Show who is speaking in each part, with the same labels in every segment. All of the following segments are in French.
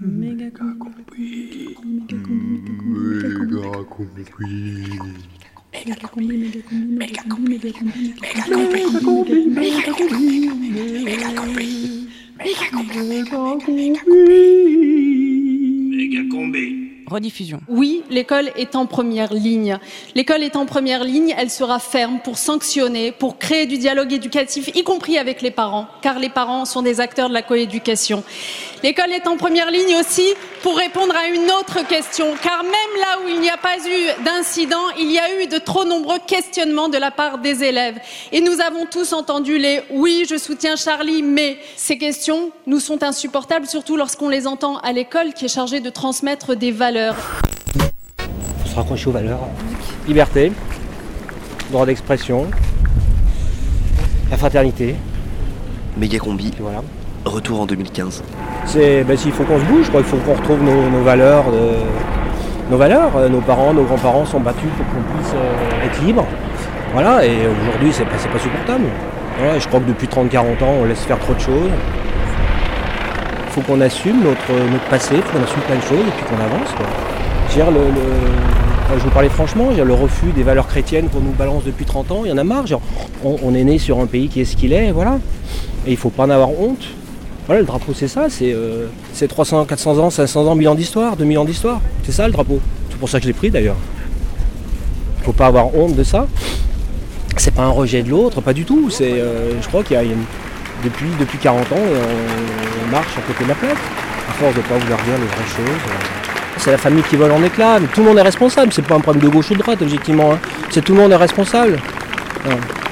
Speaker 1: Méga combi. Méga combi. Méga combi. Méga combi. Méga combi. Méga combi. Méga combi. Méga combi. Méga combi. Méga combi. Méga combi.
Speaker 2: Rediffusion.
Speaker 3: Oui, l'école est en première ligne. L'école est en première ligne, elle sera ferme pour sanctionner, pour créer du dialogue éducatif, y compris avec les parents, car les parents sont des acteurs de la coéducation. L'école est en première ligne aussi pour répondre à une autre question, car même là où il n'y a pas eu d'incident, il y a eu de trop nombreux questionnements de la part des élèves. Et nous avons tous entendu les oui, je soutiens Charlie, mais ces questions nous sont insupportables, surtout lorsqu'on les entend à l'école qui est chargée de transmettre des valeurs.
Speaker 4: Faut se raccrocher aux valeurs. Liberté, droit d'expression, la fraternité,
Speaker 5: Méga combi,
Speaker 4: voilà.
Speaker 5: retour en 2015.
Speaker 4: C'est, ben, s'il faut qu'on se bouge, je crois qu'il faut qu'on retrouve nos, nos valeurs. de- nos valeurs. Euh, Nos parents, nos grands-parents sont battus pour qu'on puisse euh, être libre. Voilà, et aujourd'hui, c'est pas, pas supportable. Voilà, je crois que depuis 30-40 ans, on laisse faire trop de choses. Faut qu'on assume notre, passé, il faut qu'on assume plein de choses et puis qu'on avance. Je vous parlais franchement, le refus des valeurs chrétiennes qu'on nous balance depuis 30 ans, il y en a marre. On, est né sur un pays qui est ce qu'il est, voilà. Et il faut pas en avoir honte. Voilà, le drapeau, c'est ça, c'est euh, c'est 300, 400 ans, 500 ans, 1000 ans d'histoire, 2000 ans d'histoire. C'est ça le drapeau. C'est pour ça que je l'ai pris d'ailleurs. Il faut pas avoir honte de ça. C'est pas un rejet de l'autre, pas du tout. Euh, je crois qu'il y a une- depuis, depuis 40 ans, on, on marche à côté de la plaque. À force de pas vouloir dire les vraies choses. euh. C'est la famille qui vole en éclats, mais tout le monde est responsable. C'est pas un problème de gauche ou de droite, objectivement. hein. C'est tout le monde est responsable.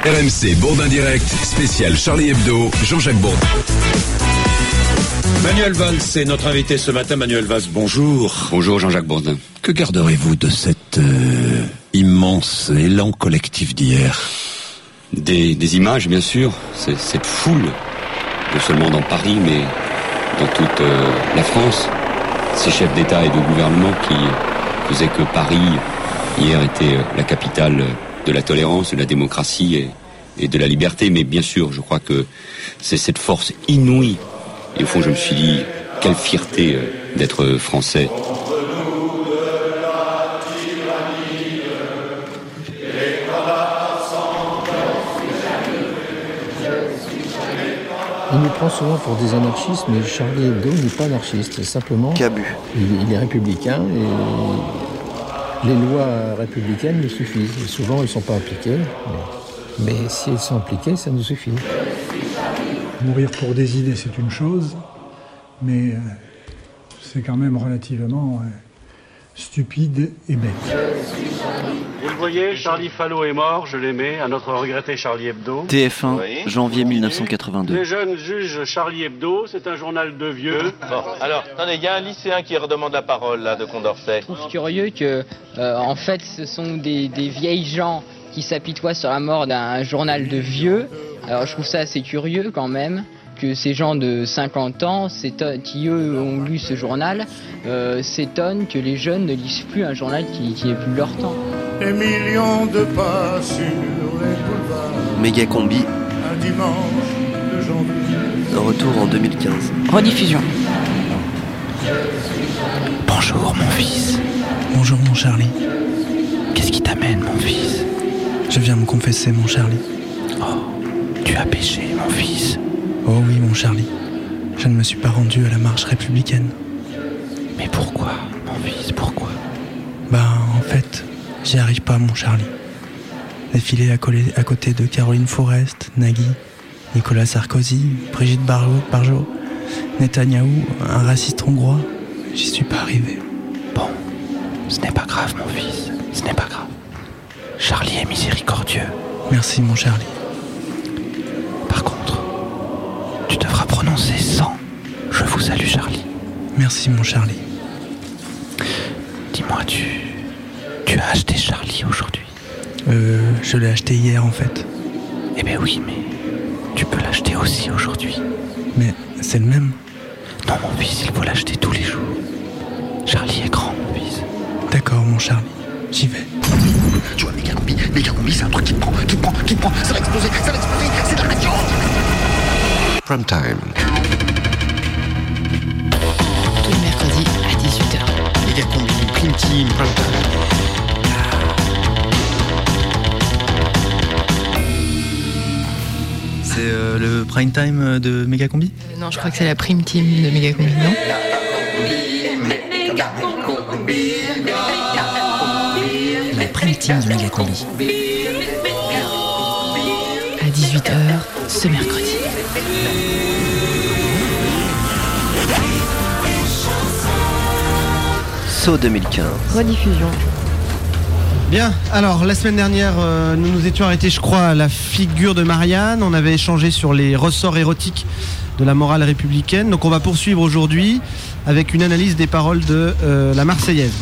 Speaker 6: RMC Bourdin Direct, spécial Charlie Hebdo, Jean-Jacques Bourdin.
Speaker 7: Manuel Valls est notre invité ce matin. Manuel Valls, bonjour.
Speaker 8: Bonjour Jean-Jacques Bourdin.
Speaker 7: Que garderez-vous de cet euh, immense élan collectif d'hier?
Speaker 8: Des, images, bien sûr, cette foule, non seulement dans Paris, mais dans toute euh, la France, ces chefs d'État et de gouvernement qui faisaient que Paris, hier, était euh, la capitale de la tolérance, de la démocratie et, de la liberté. Mais bien sûr, je crois que c'est cette force inouïe. Et au fond, je me suis dit, quelle fierté euh, d'être français.
Speaker 9: On nous prend souvent pour des anarchistes, mais Charlie Hebdo n'est pas anarchiste. Simplement,
Speaker 5: Cabu.
Speaker 9: il, il est républicain et les lois républicaines nous suffisent. Et souvent, elles ne sont pas appliquées, mais, mais si elles sont appliquées, ça nous suffit.
Speaker 10: Mourir pour des idées, c'est une chose, mais euh, c'est quand même relativement euh, stupide et bête.
Speaker 11: Vous le voyez, Charlie Fallot est mort, je l'aimais, à notre regretté Charlie Hebdo.
Speaker 5: TF1, janvier 1982.
Speaker 11: Les jeunes jugent Charlie Hebdo, c'est un journal de vieux.
Speaker 12: Bon, alors, attendez, il y a un lycéen qui redemande la parole, là, de Condorcet.
Speaker 13: Je trouve curieux que, euh, en fait, ce sont des, des vieilles gens qui s'apitoient sur la mort d'un journal de vieux. Alors, je trouve ça assez curieux quand même que ces gens de 50 ans, s'étonnent- qui eux ont lu ce journal, euh, s'étonnent que les jeunes ne lisent plus un journal qui, qui est plus leur temps.
Speaker 1: Des millions de pas sur les boulevards.
Speaker 5: Méga combi,
Speaker 1: Un dimanche de janvier.
Speaker 5: retour en 2015.
Speaker 2: Rediffusion.
Speaker 14: Bonjour mon fils. Bonjour mon Charlie. Qu'est-ce qui t'amène mon fils? Je viens me confesser mon Charlie. Oh, tu as péché mon fils. Oh oui mon Charlie. Je ne me suis pas rendu à la marche républicaine. Mais pourquoi mon fils Pourquoi? Ben en fait, j'y arrive pas mon Charlie. Défiler à, coller- à côté de Caroline Forest, Nagui, Nicolas Sarkozy, Brigitte Bardot, Barjot, Netanyahou, un raciste hongrois, j'y suis pas arrivé. Bon, ce n'est pas grave, mon fils, ce n'est pas grave. Charlie est miséricordieux. Merci, mon Charlie. Prononcer sans. Je vous salue, Charlie. Merci, mon Charlie. Dis-moi, tu. Tu as acheté Charlie aujourd'hui? Euh, je l'ai acheté hier en fait. Eh ben oui, mais tu peux l'acheter aussi aujourd'hui. Mais c'est le même? Non, mon fils, il faut l'acheter tous les jours. Charlie est grand, mon fils. D'accord, mon Charlie. J'y vais.
Speaker 1: Tu vois, méga combi, méga combi, c'est un truc qui prend, qui prend, qui prend. Ça va exploser, ça va exploser, c'est de la radio.
Speaker 6: Prime time.
Speaker 2: Tous les mercredis
Speaker 5: Prime Team.
Speaker 14: C'est euh, le prime time euh, de Méga Combi?
Speaker 2: Euh, Non, je crois que c'est la prime team de Megacombi, non?
Speaker 15: La prime team de Méga Combi.
Speaker 2: À 18h, ce mercredi.
Speaker 5: Saut 2015.
Speaker 2: Rediffusion.
Speaker 16: Bien, alors la semaine dernière, euh, nous nous étions arrêtés, je crois, à la figure de Marianne. On avait échangé sur les ressorts érotiques de la morale républicaine. Donc on va poursuivre aujourd'hui avec une analyse des paroles de euh, la Marseillaise.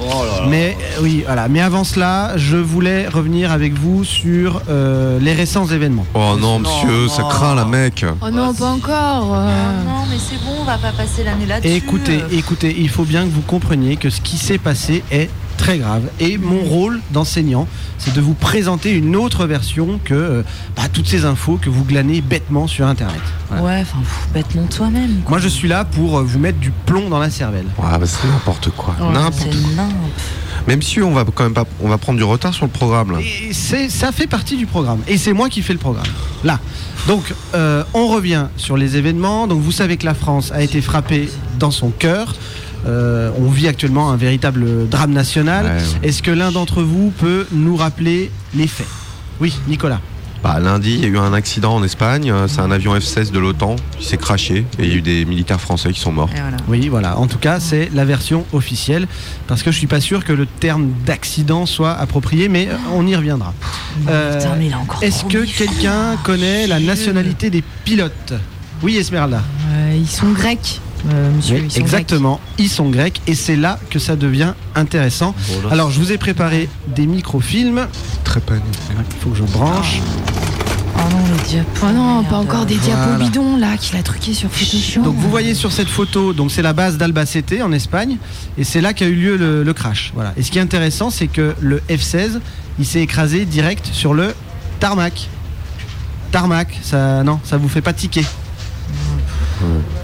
Speaker 16: Mais euh, oui, voilà. Mais avant cela, je voulais revenir avec vous sur euh, les récents événements.
Speaker 17: Oh non, monsieur, ça craint la mec.
Speaker 2: Oh non, pas encore. euh.
Speaker 18: Non, mais c'est bon, on va pas passer l'année là-dessus.
Speaker 16: Écoutez, écoutez, il faut bien que vous compreniez que ce qui s'est passé est très grave. Et mon rôle d'enseignant, c'est de vous présenter une autre version que euh, bah, toutes ces infos que vous glanez bêtement sur Internet. Voilà.
Speaker 18: Ouais, enfin, bêtement toi-même.
Speaker 16: Moi, je suis là pour euh, vous mettre du plomb dans la cervelle.
Speaker 17: Ah bah c'est n'importe quoi.
Speaker 18: Ouais,
Speaker 17: n'importe quoi.
Speaker 18: nimp.
Speaker 17: Même si on va quand même pas, on va prendre du retard sur le programme là.
Speaker 16: Et ça fait partie du programme. Et c'est moi qui fais le programme. Là. Donc, euh, on revient sur les événements. Donc, vous savez que la France a été frappée dans son cœur. Euh, on vit actuellement un véritable drame national.
Speaker 17: Ouais, ouais.
Speaker 16: Est-ce que l'un d'entre vous peut nous rappeler les faits? Oui, Nicolas.
Speaker 17: Bah, lundi, il y a eu un accident en Espagne. euh, C'est un avion F-16 de l'OTAN qui s'est craché et il y a eu des militaires français qui sont morts.
Speaker 18: Voilà.
Speaker 16: Oui, voilà. En tout cas, c'est la version officielle. Parce que je suis pas sûr que le terme d'accident soit approprié, mais on y reviendra. Euh,
Speaker 18: Putain, mais il a encore
Speaker 16: Est-ce que quelqu'un connaît la nationalité des pilotes? Oui, Esmeralda.
Speaker 2: Euh, ils sont grecs, euh, monsieur.
Speaker 16: Oui,
Speaker 2: ils sont
Speaker 16: exactement, ils sont grecs et c'est là que ça devient intéressant. Alors je vous ai préparé des microfilms.
Speaker 17: Très panique.
Speaker 16: Il faut que je branche.
Speaker 18: Oh non, les diapos.
Speaker 2: Oh non, pas encore des
Speaker 16: Voilà.
Speaker 2: diapos bidons là qu'il a truqué sur Photoshop.
Speaker 16: Donc vous voyez sur cette photo, donc c'est la base d'Albacete en Espagne et c'est là qu'a eu lieu le, le crash. Voilà. Et ce qui est intéressant, c'est que le F16, il s'est écrasé direct sur le tarmac. Tarmac, ça non, ça vous fait pas tiquer.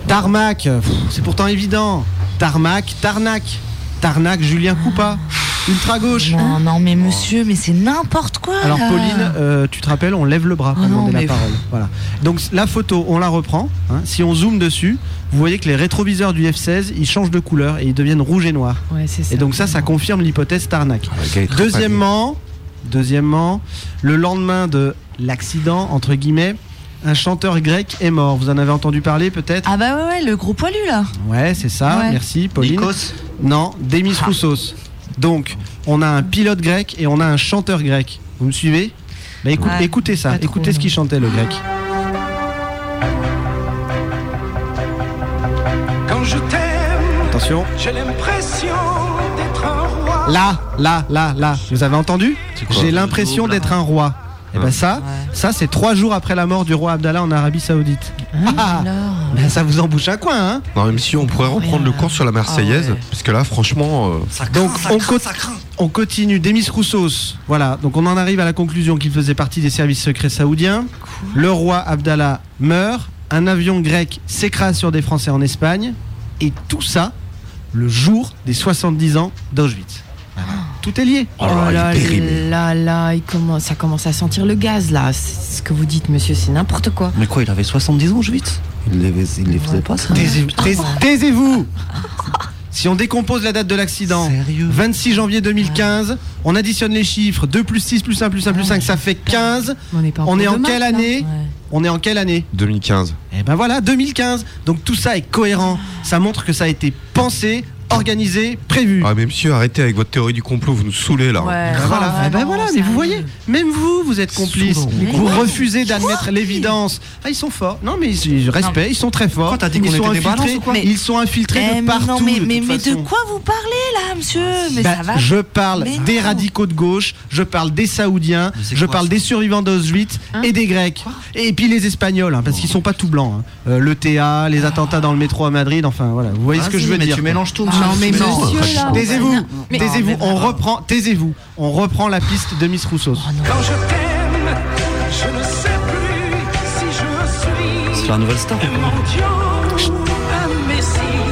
Speaker 16: Tarmac, c'est pourtant évident. Tarmac, Tarnac. Tarnac, Julien Coupa. Ultra gauche.
Speaker 18: Non, non, mais monsieur, mais c'est n'importe quoi.
Speaker 16: Alors
Speaker 18: là.
Speaker 16: Pauline, euh, tu te rappelles, on lève le bras pour
Speaker 18: Oh non,
Speaker 16: demander la parole. Voilà. Donc la photo, on la reprend. hein. Si on zoome dessus, vous voyez que les rétroviseurs du F16, ils changent de couleur et ils deviennent rouge et noir.
Speaker 2: Ouais, c'est ça.
Speaker 16: Et donc ça, ça confirme l'hypothèse Tarnac.
Speaker 17: Ah,
Speaker 16: Deuxièmement, deuxièmement, le lendemain de l'accident, entre guillemets, un chanteur grec est mort. Vous en avez entendu parler peut-être
Speaker 18: Ah bah ouais, ouais, le gros poilu là.
Speaker 16: Ouais, c'est ça.
Speaker 18: Ouais.
Speaker 16: Merci, Pauline.
Speaker 14: Nikos
Speaker 16: Non, Demis Roussos. Donc, on a un pilote grec et on a un chanteur grec. Vous me suivez? Bah,
Speaker 18: Ouais,
Speaker 16: Écoutez ça,
Speaker 18: trop,
Speaker 16: écoutez ce qu'il chantait le grec.
Speaker 19: Quand je t'aime,
Speaker 16: Attention.
Speaker 19: j'ai l'impression d'être un roi.
Speaker 16: Là, là, là, là. Vous avez entendu? J'ai l'impression d'être un roi. Et ben ça, ça c'est trois jours après la mort du roi Abdallah en Arabie Saoudite. Ah, ben ça vous embouche un coin, hein
Speaker 17: Non, même si on pourrait reprendre le cours sur la Marseillaise,
Speaker 18: Ah ouais.
Speaker 17: parce que là, franchement, euh,
Speaker 16: Donc on, co- on continue. Demis Roussos. Voilà. Donc on en arrive à la conclusion qu'il faisait partie des services secrets saoudiens. Le roi Abdallah meurt. Un avion grec s'écrase sur des Français en Espagne. Et tout ça le jour des 70 ans d'Auschwitz. Tout est lié.
Speaker 2: Oh là là là, il commence, ça commence à sentir le gaz là. C'est Ce que vous dites, monsieur, c'est n'importe quoi.
Speaker 15: Mais quoi, il avait 70 ans, Auschwitz Il les, il les faisait pas, ça?
Speaker 16: Taisez- tais- Taisez-vous Si on décompose la date de l'accident, 26 janvier 2015, on additionne les chiffres, 2 plus 6 plus 1 plus 1 plus 5, ça fait 15.
Speaker 2: On est, pas
Speaker 16: On est en quelle année? On est en quelle année?
Speaker 17: 2015.
Speaker 16: Eh ben voilà, 2015. Donc tout ça est cohérent. Ça montre que ça a été pensé, organisé, prévu.
Speaker 17: Ah, mais monsieur, arrêtez avec votre théorie du complot, vous nous saulez là.
Speaker 16: Eh ben voilà, eh ben voilà, mais vous voyez, même vous, vous êtes complice. Vous refusez d'admettre l'évidence. Ah, ils sont forts. Non, mais je je respecte, ils sont très forts.
Speaker 15: T'as dit
Speaker 16: ils
Speaker 15: qu'on
Speaker 16: sont
Speaker 15: était des balances
Speaker 16: infiltrés.
Speaker 15: ou quoi
Speaker 16: Ils sont infiltrés
Speaker 18: Eh,
Speaker 16: de
Speaker 18: mais
Speaker 16: partout.
Speaker 18: non, mais,
Speaker 16: de
Speaker 18: mais,
Speaker 16: toute
Speaker 18: mais de quoi vous parlez là, monsieur Mais
Speaker 16: Bah,
Speaker 18: ça va.
Speaker 16: je parle
Speaker 18: Mais
Speaker 16: des
Speaker 18: non.
Speaker 16: radicaux de gauche, je parle des Saoudiens, je parle des survivants d'Auschwitz
Speaker 18: Hein
Speaker 16: et des Grecs. et puis les Espagnols, hein, parce qu'ils sont pas tout blancs. hein. Euh, le TA, les attentats dans le métro à Madrid, enfin voilà, vous voyez ce que je veux
Speaker 15: mais
Speaker 16: dire.
Speaker 15: tu mélanges tout,
Speaker 2: Non, mais
Speaker 15: Non,
Speaker 2: monsieur, là.
Speaker 16: Taisez-vous,
Speaker 2: Mais-
Speaker 16: taisez-vous, on reprend, taisez-vous, on reprend la piste de Miss Rousseau.
Speaker 19: Quand je t'aime, je ne sais plus si je suis
Speaker 15: C'est la nouvelle star.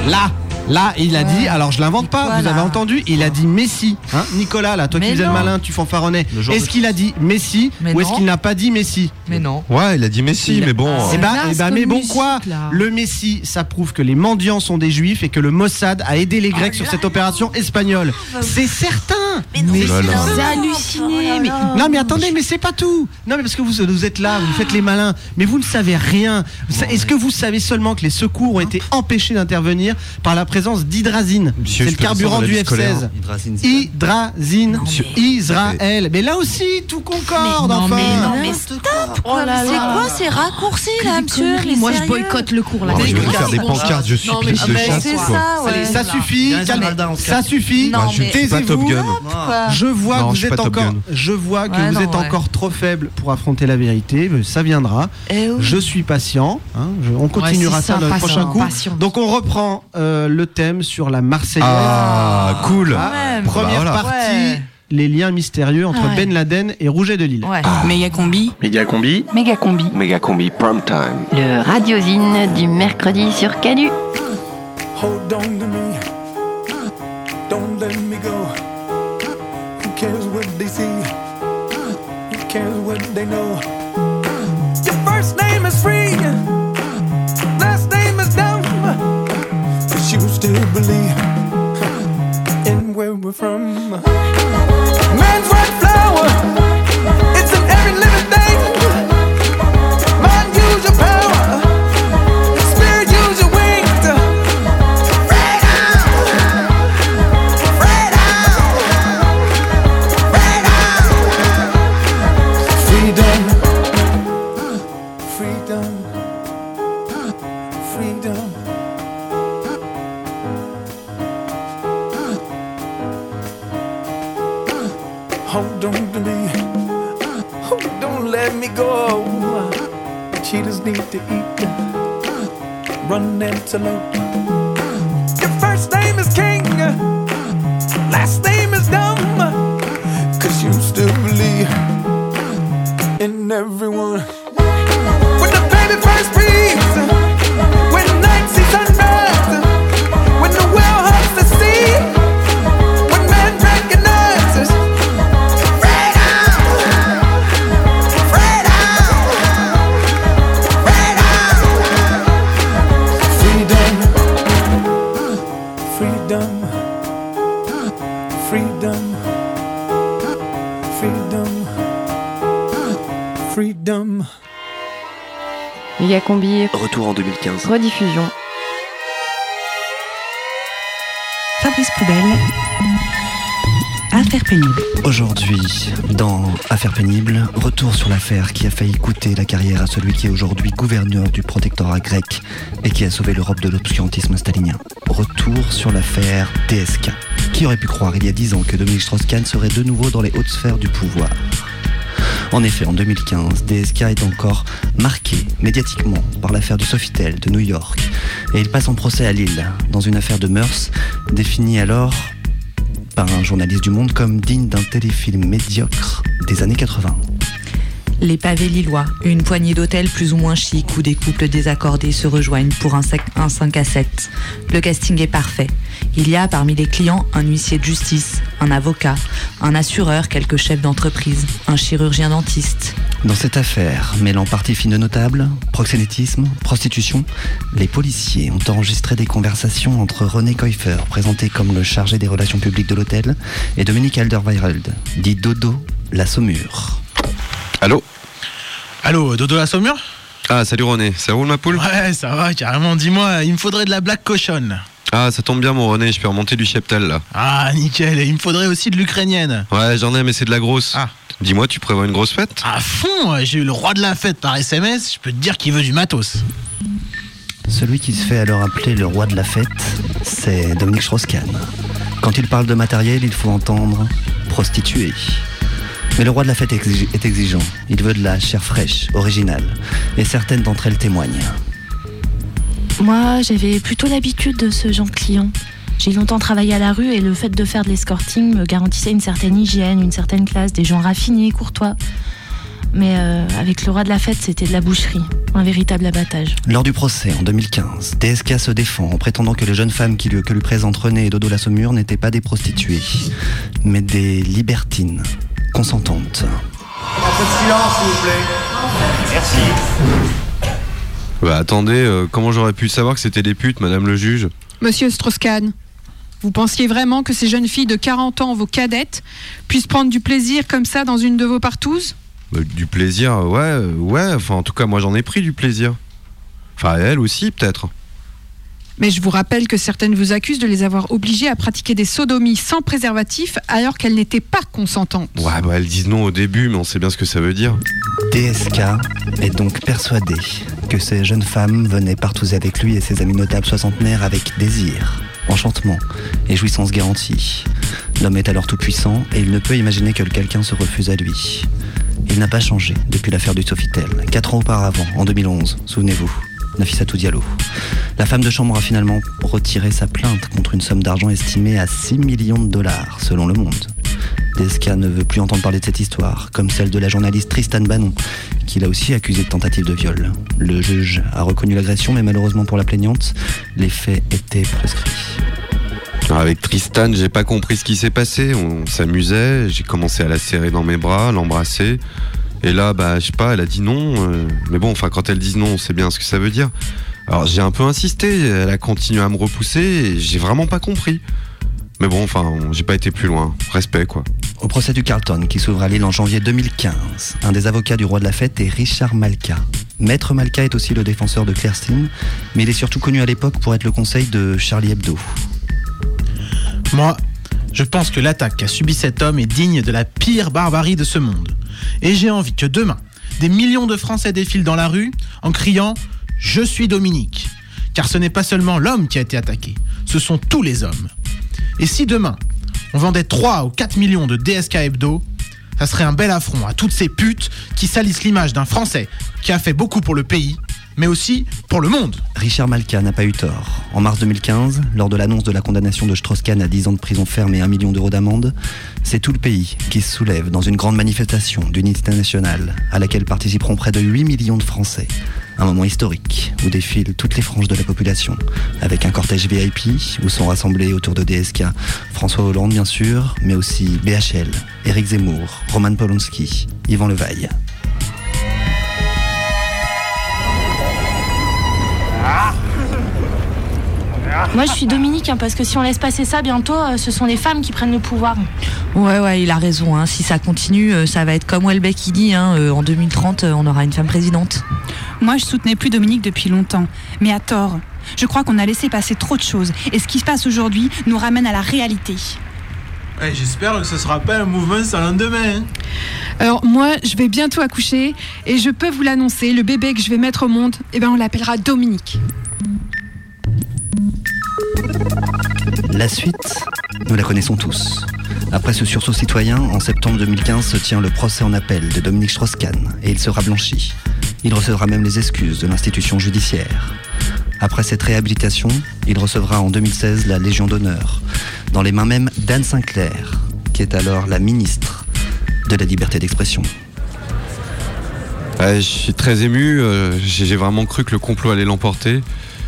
Speaker 16: Là, Là, il a dit, alors je l'invente pas, vous avez entendu, il a dit Messi. Hein Nicolas, là, toi qui faisais le malin, tu fanfaronnais. Est-ce qu'il a dit Messi
Speaker 18: Mais
Speaker 16: ou est-ce qu'il n'a pas dit Messi
Speaker 18: Mais non.
Speaker 17: Ouais, il a dit Messi, mais bon.
Speaker 16: Eh
Speaker 17: euh,
Speaker 16: ben,
Speaker 2: naze
Speaker 16: eh ben,
Speaker 2: comme
Speaker 16: mais bon
Speaker 2: musique,
Speaker 16: quoi
Speaker 2: là.
Speaker 16: Le Messi, ça prouve que les mendiants sont des juifs et que le Mossad a aidé les Grecs sur cette opération espagnole. C'est certain
Speaker 18: Mais non,
Speaker 16: Mais
Speaker 17: Oh.
Speaker 2: C'est halluciné. Mais
Speaker 16: Non mais attendez, mais c'est pas tout. Non mais parce que vous, vous êtes là, vous faites les malins, mais vous ne savez rien. Est-ce que vous savez seulement que les secours ont été empêchés d'intervenir par la présence d'hydrazine C'est le carburant du
Speaker 17: la vie scolaire.
Speaker 16: F-16.
Speaker 15: Hydrazine.
Speaker 16: Israël. Mais là aussi, tout concorde,
Speaker 2: Mais- non,
Speaker 16: enfin.
Speaker 2: mais non,
Speaker 18: mais stop
Speaker 2: Oh
Speaker 18: C'est quoi ces raccourcis là, monsieur
Speaker 2: Moi, je boycotte le cours là.
Speaker 17: Oh, je vais faire des pancartes, je suis de quoi.
Speaker 18: ça,
Speaker 16: suffit, ça suffit. Taisez-vous. Je vois
Speaker 17: Non,
Speaker 16: que vous êtes encore, je vois que
Speaker 18: Ouais,
Speaker 16: vous
Speaker 18: non,
Speaker 16: êtes
Speaker 18: ouais.
Speaker 16: encore trop faible pour affronter la vérité. mais Ça viendra.
Speaker 18: Eh oui.
Speaker 16: Je suis patient. hein, je- on continuera ça dans le prochain coup.
Speaker 2: patient.
Speaker 16: Donc on reprend euh, le thème sur la Marseillaise.
Speaker 17: Ah, cool.
Speaker 16: Ah. Première
Speaker 17: Bah, voilà.
Speaker 16: partie.
Speaker 18: Ouais.
Speaker 16: Les liens mystérieux entre
Speaker 2: Ah ouais.
Speaker 16: Ben Laden et Rouget de Lille.
Speaker 18: Ouais.
Speaker 20: Méga combi.
Speaker 12: Méga combi.
Speaker 20: Méga combi.
Speaker 12: Méga combi prime time.
Speaker 20: Le radiosine du mercredi sur Canu.
Speaker 19: Hold on to me. Don't let me go.
Speaker 20: Rediffusion.
Speaker 18: Fabrice Poubelle. Affaire pénible.
Speaker 15: Aujourd'hui, dans Affaires pénibles, retour sur l'affaire qui a failli coûter la carrière à celui qui est aujourd'hui gouverneur du protectorat grec et qui a sauvé l'Europe de l'obscurantisme stalinien. Retour sur l'affaire DSK. Qui aurait pu croire il y a dix ans que Dominique Strauss-Kahn serait de nouveau dans les hautes sphères du pouvoir? En effet, en 2015, DSK est encore marqué médiatiquement par l'affaire du Sofitel de New York et il passe en procès à Lille dans une affaire de mœurs définie alors par un journaliste du Monde comme digne d'un téléfilm médiocre des années 80.
Speaker 18: Les pavés lillois, une poignée d'hôtels plus ou moins chics où des couples désaccordés se rejoignent pour un, sac- un 5 à 7. Le casting est parfait. Il y a parmi les clients un huissier de justice, un avocat, un assureur, quelques chefs d'entreprise, un chirurgien dentiste.
Speaker 15: Dans cette affaire, mêlant parties fines de notables, proxénétisme, prostitution, les policiers ont enregistré des conversations entre René Koifer, présenté comme le chargé des relations publiques de l'hôtel, et Dominique Alderweireld, dit Dodo, la Saumure.
Speaker 17: Allô
Speaker 21: Allô, Dodo la Saumure
Speaker 17: Ah, salut René, ça roule ma poule
Speaker 21: Ouais, ça va, carrément. Dis-moi, il me faudrait de la black cochonne.
Speaker 17: Ah, ça tombe bien mon René, je peux remonter du cheptel là.
Speaker 21: Ah, nickel. Et il me faudrait aussi de l'ukrainienne.
Speaker 17: Ouais, j'en ai, mais c'est de la grosse.
Speaker 21: Ah.
Speaker 17: Dis-moi, tu prévois une grosse fête
Speaker 21: À fond, j'ai eu le roi de la fête par SMS. Je peux te dire qu'il veut du matos.
Speaker 15: Celui qui se fait alors appeler le roi de la fête, c'est Dominique Strauss-Kahn. Quand il parle de matériel, il faut entendre prostituée. Mais le roi de la fête est exigeant. Il veut de la chair fraîche, originale. Et certaines d'entre elles témoignent.
Speaker 1: Moi, j'avais plutôt l'habitude de ce genre de client. J'ai longtemps travaillé à la rue et le fait de faire de l'escorting me garantissait une certaine hygiène, une certaine classe, des gens raffinés, courtois. mais euh, avec le roi de la fête, c'était de la boucherie. Un véritable abattage.
Speaker 15: Lors du procès en 2015, DSK se défend en prétendant que les jeunes femmes qui lui, que lui présentent René et Dodo la Saumure n'étaient pas des prostituées, mais des libertines consentantes.
Speaker 12: Un peu de silence, s'il vous plaît. Merci.
Speaker 17: Bah attendez, euh, comment j'aurais pu savoir que c'était des putes, madame le juge?
Speaker 22: Monsieur Strauss-Kahn, vous pensiez vraiment que ces jeunes filles de 40 ans, vos cadettes, puissent prendre du plaisir comme ça dans une de vos partouzes
Speaker 17: Bah, Du plaisir, ouais, euh, ouais, enfin en tout cas moi j'en ai pris du plaisir. Enfin elle aussi peut-être.
Speaker 22: Mais je vous rappelle que certaines vous accusent de les avoir obligées à pratiquer des sodomies sans préservatif alors qu'elles n'étaient pas consentantes.
Speaker 17: Ouais bah elles disent non au début mais on sait bien ce que ça veut dire.
Speaker 15: DSK est donc persuadé que ces jeunes femmes venaient partouzer avec lui et ses amis notables soixantenaires avec désir, enchantement et jouissance garantie. L'homme est alors tout puissant et il ne peut imaginer que quelqu'un se refuse à lui. Il n'a pas changé depuis l'affaire du Sofitel, quatre ans auparavant, en 2011, souvenez-vous. La femme de chambre a finalement retiré sa plainte contre une somme d'argent estimée à 6 millions de dollars, selon Le Monde. DSK ne veut plus entendre parler de cette histoire, comme celle de la journaliste Tristan Bannon, qui l'a aussi accusé de tentative de viol. Le juge a reconnu l'agression, mais malheureusement pour la plaignante, les faits étaient prescrits.
Speaker 17: Alors, Avec Tristan, j'ai pas compris ce qui s'est passé. On s'amusait, j'ai commencé à la serrer dans mes bras, l'embrasser. Et là, bah, je sais pas, elle a dit non. euh, mais bon, enfin, quand elle dit non, on sait bien ce que ça veut dire. Alors, j'ai un peu insisté. Elle a continué à me repousser et j'ai vraiment pas compris. Mais bon, enfin, j'ai pas été plus loin. Respect, quoi.
Speaker 15: Au procès du Carlton, qui s'ouvre à Lille en janvier 2015, un des avocats du roi de la fête est Richard Malka. Maître Malka est aussi le défenseur de Claire Steen, mais il est surtout connu à l'époque pour être le conseil de Charlie Hebdo.
Speaker 21: Moi, je pense que l'attaque qu'a subi cet homme est digne de la pire barbarie de ce monde. Et j'ai envie que demain, des millions de Français défilent dans la rue en criant ⁇ Je suis Dominique !⁇ Car ce n'est pas seulement l'homme qui a été attaqué, ce sont tous les hommes. Et si demain, on vendait 3 ou 4 millions de DSK Hebdo, ça serait un bel affront à toutes ces putes qui salissent l'image d'un Français qui a fait beaucoup pour le pays, mais aussi pour le monde.
Speaker 15: Richard Malka n'a pas eu tort. En mars 2015, lors de l'annonce de la condamnation de Strauss-Kahn à 10 ans de prison ferme et 1 million d'euros d'amende, c'est tout le pays qui se soulève dans une grande manifestation d'unité nationale à laquelle participeront près de 8 millions de Français. Un moment historique où défilent toutes les franges de la population, avec un cortège VIP où sont rassemblés autour de DSK François Hollande bien sûr, mais aussi BHL, Éric Zemmour, Roman Polonski, Yvan Levaille.
Speaker 1: Moi, je suis Dominique, hein, parce que si on laisse passer ça, bientôt, euh, ce sont les femmes qui prennent le pouvoir.
Speaker 18: Ouais, ouais, il a raison. hein. Si ça continue, euh, ça va être comme Welbeck qui dit. hein, euh, en 2030, euh, on aura une femme présidente.
Speaker 23: Moi, je soutenais plus Dominique depuis longtemps, mais à tort. Je crois qu'on a laissé passer trop de choses, et ce qui se passe aujourd'hui nous ramène à la réalité.
Speaker 21: Ouais, J'espère que ce sera pas un mouvement sans lendemain.
Speaker 22: Alors moi, je vais bientôt accoucher et je peux vous l'annoncer, le bébé que je vais mettre au monde, eh ben on l'appellera Dominique.
Speaker 15: La suite, nous la connaissons tous. Après ce sursaut citoyen, en septembre 2015 se tient le procès en appel de Dominique Strauss-Kahn et il sera blanchi. Il recevra même les excuses de l'institution judiciaire. Après cette réhabilitation, il recevra en 2016 la Légion d'honneur, dans les mains même d'Anne Sinclair, qui est alors la ministre de la liberté d'expression.
Speaker 17: Je suis très ému. euh, j'ai vraiment cru que le complot allait l'emporter.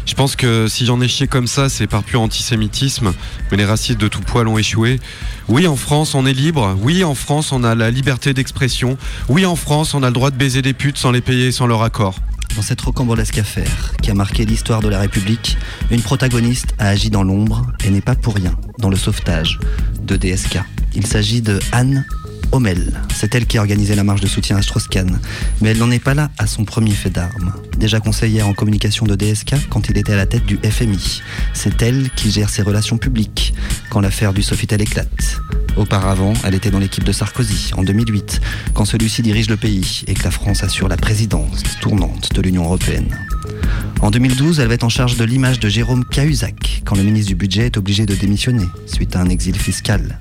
Speaker 17: Je pense que si j'en ai chié comme ça, c'est par pur antisémitisme, mais les racistes de tout poil ont échoué. Oui, en France, on est libre. Oui, en France, on a la liberté d'expression. Oui, en France, on a le droit de baiser des putes sans les payer et sans leur accord.
Speaker 15: Dans cette rocambolesque affaire qui a marqué l'histoire de la République, une protagoniste a agi dans l'ombre et n'est pas pour rien dans le sauvetage de DSK. Il s'agit de Anne Hommel. C'est elle qui a organisé la marche de soutien à Strauss-Kahn. Mais elle n'en est pas là à son premier fait d'armes. Déjà conseillère en communication de DSK quand il était à la tête du FMI. C'est elle qui gère ses relations publiques quand l'affaire du Sofitel éclate. Auparavant, elle était dans l'équipe de Sarkozy en 2008, quand celui-ci dirige le pays et que la France assure la présidence tournante de l'Union européenne. En 2012, elle va être en charge de l'image de Jérôme Cahuzac, quand le ministre du Budget est obligé de démissionner suite à un exil fiscal.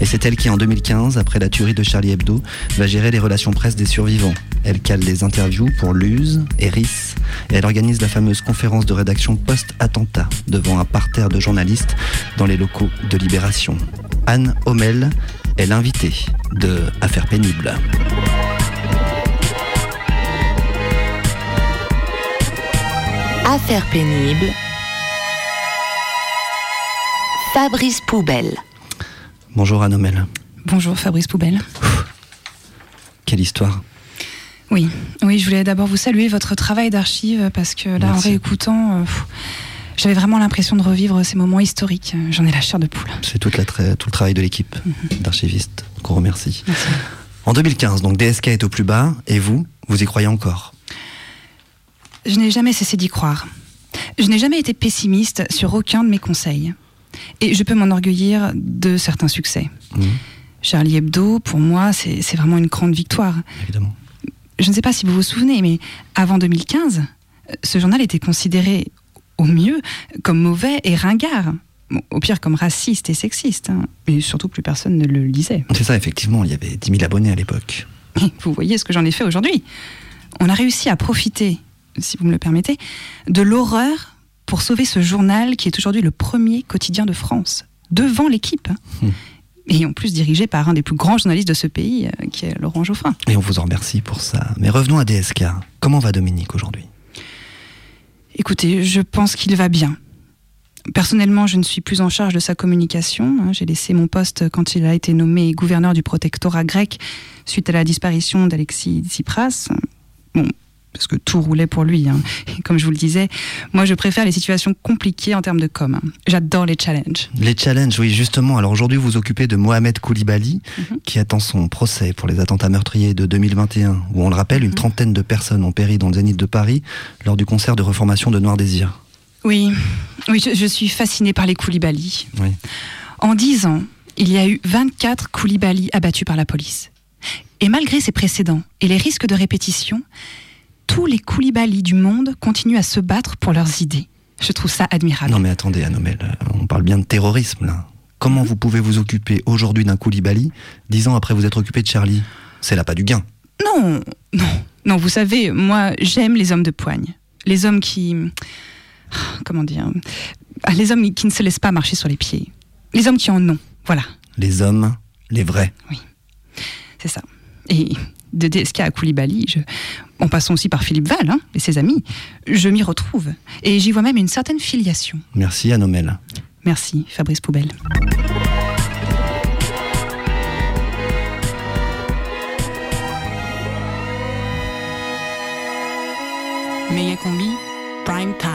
Speaker 15: Et c'est elle qui, en 2015, après la tuerie de Charlie Hebdo, va gérer les relations presse des survivants. Elle cale les interviews pour Luz et et elle organise la fameuse conférence de rédaction post-attentat devant un parterre de journalistes dans les locaux de Libération. Anne Hommel est l'invitée de Affaires pénibles.
Speaker 18: Affaires pénibles. Fabrice Poubelle.
Speaker 15: Bonjour Anomel.
Speaker 23: Bonjour Fabrice Poubelle.
Speaker 15: Quelle histoire.
Speaker 23: Oui, oui, je voulais d'abord vous saluer votre travail d'archive parce que là, en
Speaker 15: Merci.
Speaker 23: réécoutant, euh, j'avais vraiment l'impression de revivre ces moments historiques. J'en ai la chair de poule.
Speaker 15: C'est tout le travail de l'équipe d'archivistes qu'on remercie. En 2015, donc DSK est au plus bas, et vous, vous y croyez encore?
Speaker 23: Je n'ai jamais cessé d'y croire. Je n'ai jamais été pessimiste sur aucun de mes conseils. Et je peux m'enorgueillir de certains succès. Charlie Hebdo, pour moi, c'est vraiment une grande victoire.
Speaker 15: Évidemment.
Speaker 23: Je ne sais pas si vous vous souvenez, mais avant 2015, euh, ce journal était considéré au mieux comme mauvais et ringard. Bon, au pire comme raciste et sexiste. hein. Mais surtout, plus personne ne le lisait.
Speaker 15: C'est ça, effectivement, il y avait 10 000 abonnés à l'époque.
Speaker 23: Vous voyez ce que j'en ai fait aujourd'hui. On a réussi à profiter, si vous me le permettez, de l'horreur pour sauver ce journal qui est aujourd'hui le premier quotidien de France, devant l'équipe. hein. Et en plus dirigé par un des plus grands journalistes de ce pays, euh, qui est Laurent Geoffrin.
Speaker 15: Et on vous en remercie pour ça. Mais revenons à DSK. Comment va Dominique aujourd'hui?
Speaker 23: Écoutez, je pense qu'il va bien. Personnellement, je ne suis plus en charge de sa communication. hein. J'ai laissé mon poste quand il a été nommé gouverneur du protectorat grec suite à la disparition d'Alexis Tsipras. Bon, parce que tout roulait pour lui. hein. Et comme je vous le disais, moi je préfère les situations compliquées en termes de com. hein. J'adore les challenges.
Speaker 15: Les challenges, oui, justement. Alors aujourd'hui, vous vous occupez de Mohamed Koulibaly,
Speaker 23: Mhm.
Speaker 15: qui attend son procès pour les attentats meurtriers de 2021, où on le rappelle,
Speaker 23: Mhm.
Speaker 15: une trentaine de personnes ont péri dans le zénith de Paris lors du concert de reformation de Noir Désir.
Speaker 23: Oui, oui, je, je suis fascinée par les Koulibaly.
Speaker 15: Oui.
Speaker 23: En 10 ans, il y a eu 24 Koulibaly abattus par la police. Et malgré ces précédents et les risques de répétition, tous les Koulibaly du monde continuent à se battre pour leurs idées. Je trouve ça admirable.
Speaker 15: Non mais attendez, Anomel, euh, on parle bien de terrorisme là. Comment vous pouvez vous occuper aujourd'hui d'un Koulibaly, dix ans après vous être occupé de Charlie? C'est là pas du gain.
Speaker 23: Non, non, non, vous savez, moi j'aime les hommes de poigne. Les hommes qui. Comment dire Ah, Les hommes qui ne se laissent pas marcher sur les pieds. Les hommes qui en ont, voilà.
Speaker 15: Les hommes, les vrais.
Speaker 23: C'est ça. Et de DSK à Koulibaly, je... en passant aussi par Philippe Val hein, et ses amis, je m'y retrouve. Et j'y vois même une certaine filiation.
Speaker 15: Merci Anomel.
Speaker 23: Merci, Fabrice Poubelle.
Speaker 20: Méga combi, prime time.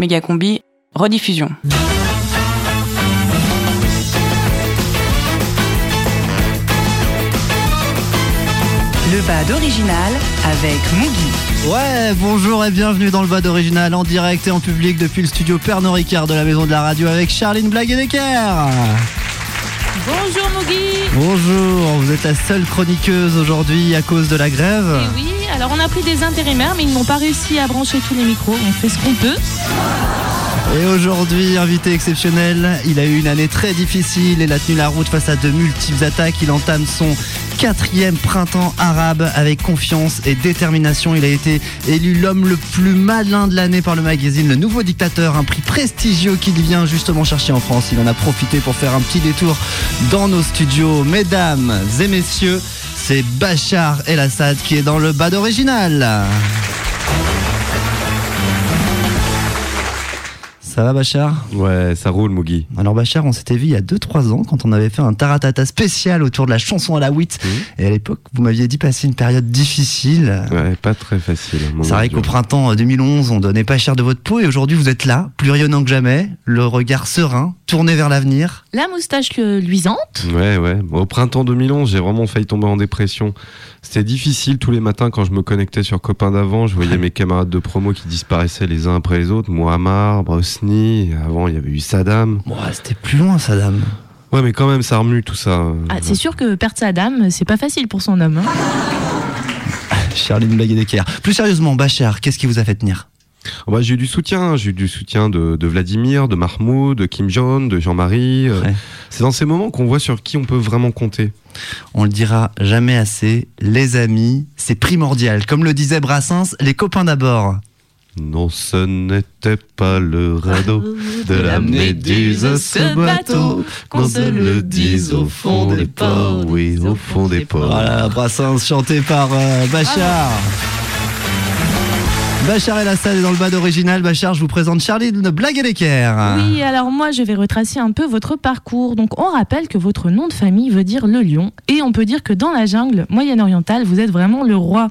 Speaker 20: Méga combi, rediffusion.
Speaker 18: Le bas d'original avec Mugi.
Speaker 15: Ouais, bonjour et bienvenue dans le VAD original en direct et en public depuis le studio Pernod Ricard de la Maison de la Radio avec Charline Blague et Decker.
Speaker 24: Bonjour Mougui
Speaker 15: Bonjour, vous êtes la seule chroniqueuse aujourd'hui à cause de la grève.
Speaker 24: Et oui, alors on a pris des intérimaires mais ils n'ont pas réussi à brancher tous les micros, on fait ce qu'on peut.
Speaker 15: Et aujourd'hui, invité exceptionnel, il a eu une année très difficile. Il a tenu la route face à de multiples attaques. Il entame son quatrième printemps arabe avec confiance et détermination. Il a été élu l'homme le plus malin de l'année par le magazine Le Nouveau Dictateur, un prix prestigieux qu'il vient justement chercher en France. Il en a profité pour faire un petit détour dans nos studios. Mesdames et messieurs, c'est Bachar El Assad qui est dans le bas d'original. Ça va Bachar
Speaker 17: Ouais, ça roule Mugi.
Speaker 15: Alors Bachar, on s'était vu il y a 2-3 ans quand on avait fait un taratata spécial autour de la chanson à la WIT. Et à l'époque, vous m'aviez dit passer une période difficile.
Speaker 17: Ouais, pas très facile.
Speaker 15: C'est vrai qu'au printemps 2011, on donnait pas cher de votre peau et aujourd'hui vous êtes là, plus rayonnant que jamais, le regard serein, tourné vers l'avenir.
Speaker 24: La moustache euh, luisante.
Speaker 17: Ouais, ouais. Au printemps 2011, j'ai vraiment failli tomber en dépression. C'était difficile tous les matins quand je me connectais sur Copain d'avant. Je voyais mes camarades de promo qui disparaissaient les uns après les autres. Muammar, Brosny. Avant, il y avait eu Saddam.
Speaker 15: C'était plus loin, Saddam.
Speaker 17: Ouais, mais quand même, ça remue tout ça.
Speaker 24: Ah, c'est sûr que perdre sa dame, c'est pas facile pour son homme. hein.
Speaker 15: Charline blague d'équerre. Plus sérieusement, Bachar, qu'est-ce qui vous a fait tenir?
Speaker 17: Oh bah, j'ai eu du soutien, j'ai eu du soutien de, de Vladimir, de Mahmoud, de Kim Jong, de Jean-Marie. euh, C'est dans ces moments qu'on voit sur qui on peut vraiment compter.
Speaker 15: On le dira jamais assez, les amis, c'est primordial. Comme le disait Brassens, les copains d'abord.
Speaker 17: Non, ce n'était pas le radeau de la méduse, ce bateau, qu'on se le dise au fond des ports, oui, au fond des ports.
Speaker 15: Voilà, Brassens chanté par euh, Bachar. Bachar El Assad est dans le bas d'original. Bachar, je vous présente Charlie de Blague et l'équerre.
Speaker 24: Oui, alors moi je vais retracer un peu votre parcours. Donc on rappelle que votre nom de famille veut dire le lion et on peut dire que dans la jungle moyen-orientale, vous êtes vraiment le roi.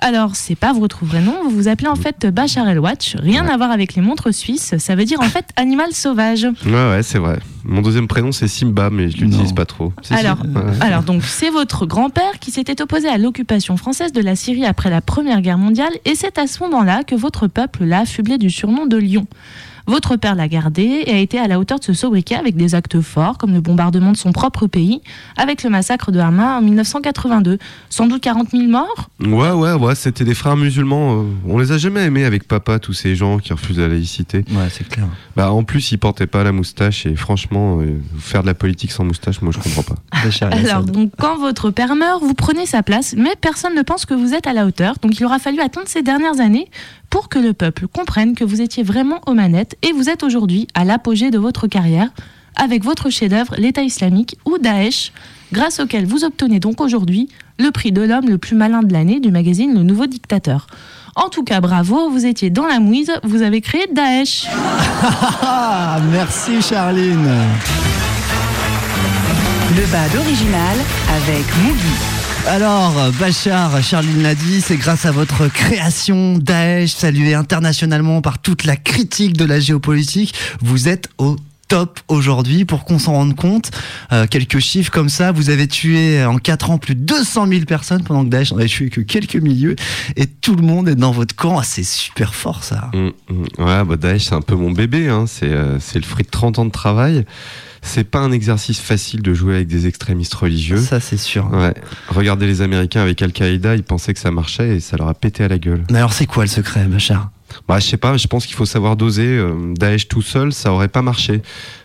Speaker 24: Alors, c'est pas votre vrai nom, vous vous appelez en fait Bachar El Watch, rien à voir avec les montres suisses, ça veut dire en fait animal sauvage.
Speaker 17: Ouais, ouais, c'est vrai. Mon deuxième prénom, c'est Simba, mais je l'utilise pas trop.
Speaker 24: Alors,
Speaker 17: Ouais.
Speaker 24: alors donc c'est votre grand-père qui s'était opposé à l'occupation française de la Syrie après la Première Guerre mondiale et c'est à ce moment-là que votre peuple l'a affublé du surnom de lion. Votre père l'a gardé et a été à la hauteur de ce sobriquet avec des actes forts comme le bombardement de son propre pays avec le massacre de Hama en 1982. Sans doute 40 000 morts?
Speaker 17: Ouais, ouais, ouais, c'était des frères musulmans. euh, on les a jamais aimés avec papa, tous ces gens qui refusent la laïcité.
Speaker 15: Ouais, c'est clair.
Speaker 17: Bah, en plus, ils portaient pas la moustache et franchement, euh, faire de la politique sans moustache, moi, je comprends pas.
Speaker 24: Alors, donc, quand votre père meurt, vous prenez sa place, mais personne ne pense que vous êtes à la hauteur. Donc, il aura fallu attendre ces dernières années pour que le peuple comprenne que vous étiez vraiment aux manettes et vous êtes aujourd'hui à l'apogée de votre carrière avec votre chef-d'œuvre, l'État islamique ou Daesh, grâce auquel vous obtenez donc aujourd'hui le prix de l'homme le plus malin de l'année du magazine Le Nouveau Dictateur. En tout cas, bravo, vous étiez dans la mouise, vous avez créé Daesh.
Speaker 15: Ah, merci Charline.
Speaker 18: Le bas d'original avec Mugi.
Speaker 15: Alors, Bachar, Charline l'a dit, c'est grâce à votre création Daesh, salué internationalement par toute la critique de la géopolitique, vous êtes au top aujourd'hui pour qu'on s'en rende compte. Euh, quelques chiffres comme ça, vous avez tué en 4 ans plus de 200 000 personnes pendant que Daesh n'en a tué que quelques milieux et tout le monde est dans votre camp. Ah, c'est super fort ça.
Speaker 17: Mm, mm. Ouais, bah Daesh, c'est un peu mon bébé. Hein. C'est euh, c'est le fruit de 30 ans de travail. C'est pas un exercice facile de jouer avec des extrémistes religieux.
Speaker 15: Ça, c'est sûr.
Speaker 17: Ouais. Regardez les Américains avec Al-Qaïda, ils pensaient que ça marchait et ça leur a pété à la gueule.
Speaker 15: Mais alors, c'est quoi le secret, Bachar
Speaker 17: Bah, je sais pas, je pense qu'il faut savoir doser. Euh, Daesh tout seul, ça aurait pas marché.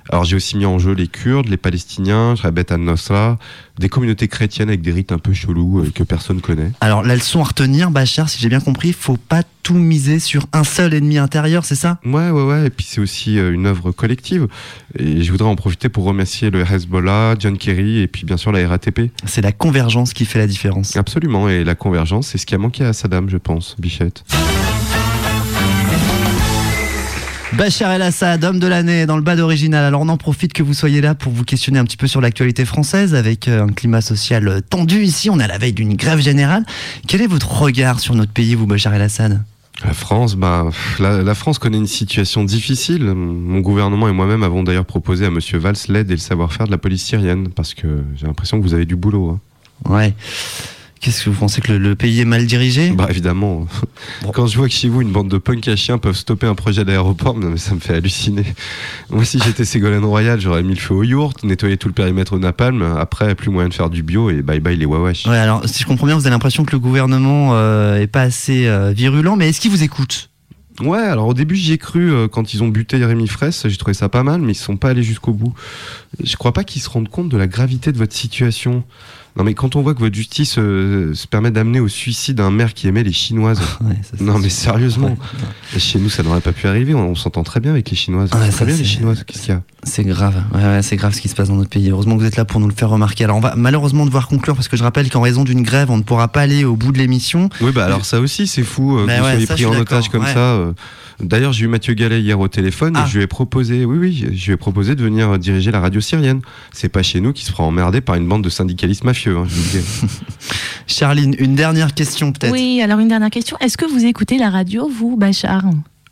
Speaker 17: Alors, j'ai aussi mis en jeu les Kurdes, les Palestiniens, Jabhat al-Nusra, des communautés chrétiennes avec des rites un peu chelous euh, que personne connaît.
Speaker 15: Alors, la leçon à retenir, Bachar, si j'ai bien compris, faut pas tout miser sur un seul ennemi intérieur, c'est ça?
Speaker 17: Ouais, ouais, ouais. Et puis c'est aussi euh, une œuvre collective. Et je voudrais en profiter pour remercier le Hezbollah, John Kerry et puis bien sûr la RATP.
Speaker 15: C'est la convergence qui fait la différence.
Speaker 17: Absolument. Et la convergence, c'est ce qui a manqué à Saddam, je pense, Bichette.
Speaker 15: Bachar El Assad, homme de l'année dans le bas d'original. Alors on en profite que vous soyez là pour vous questionner un petit peu sur l'actualité française avec euh, un climat social euh, tendu ici. On est à la veille d'une grève générale. Quel est votre regard sur notre pays, vous, Bachar El Assad?
Speaker 17: La France, bah, la, la France connaît une situation difficile. Mon gouvernement et moi-même avons d'ailleurs proposé à Monsieur Valls l'aide et le savoir-faire de la police syrienne parce que j'ai l'impression que vous avez du boulot. hein.
Speaker 15: Ouais. Qu'est-ce que vous pensez que le, le pays est mal dirigé?
Speaker 17: Bah évidemment. Quand je vois que chez vous une bande de punks à chiens peuvent stopper un projet d'aéroport, mais ça me fait halluciner. Moi si j'étais Ségolène Royal, j'aurais mis le feu au yourte, nettoyé tout le périmètre au napalm. Après, plus moyen de faire du bio et bye bye les wawash.
Speaker 15: Ouais, alors si je comprends bien, vous avez l'impression que le gouvernement euh, est pas assez euh, virulent, mais est-ce qu'il vous écoute?
Speaker 17: Ouais, alors au début j'y ai cru euh, quand ils ont buté Rémi Fraisse, j'ai trouvé ça pas mal, mais ils sont pas allés jusqu'au bout. Je crois pas qu'ils se rendent compte de la gravité de votre situation. Non mais quand on voit que votre justice euh, se permet d'amener au suicide un maire qui aimait les Chinoises. non mais sérieusement, chez nous ça n'aurait pas pu arriver, on, on s'entend très bien avec les Chinoises. Très bien les Chinoises, qu'est-ce qu'il y a?
Speaker 15: C'est grave, ouais, ouais, c'est grave ce qui se passe dans notre pays. Heureusement que vous êtes là pour nous le faire remarquer. Alors on va malheureusement devoir conclure parce que je rappelle qu'en raison d'une grève, on ne pourra pas aller au bout de l'émission.
Speaker 17: Oui, bah alors ça aussi, c'est fou euh, vous
Speaker 15: ouais,
Speaker 17: soyez
Speaker 15: ça,
Speaker 17: pris en otage comme
Speaker 15: ouais.
Speaker 17: ça. euh. D'ailleurs, j'ai eu Mathieu Gallet hier au téléphone
Speaker 15: Ah.
Speaker 17: et je lui ai proposé, oui, oui, je lui ai proposé de venir diriger la radio syrienne. C'est pas chez nous qui se fera emmerder par une bande de syndicalistes mafieux, hein, je vous le dis.
Speaker 15: Charline, une dernière question peut-être.
Speaker 24: Oui, alors une dernière question. Est-ce que vous écoutez la radio, vous, Bachar?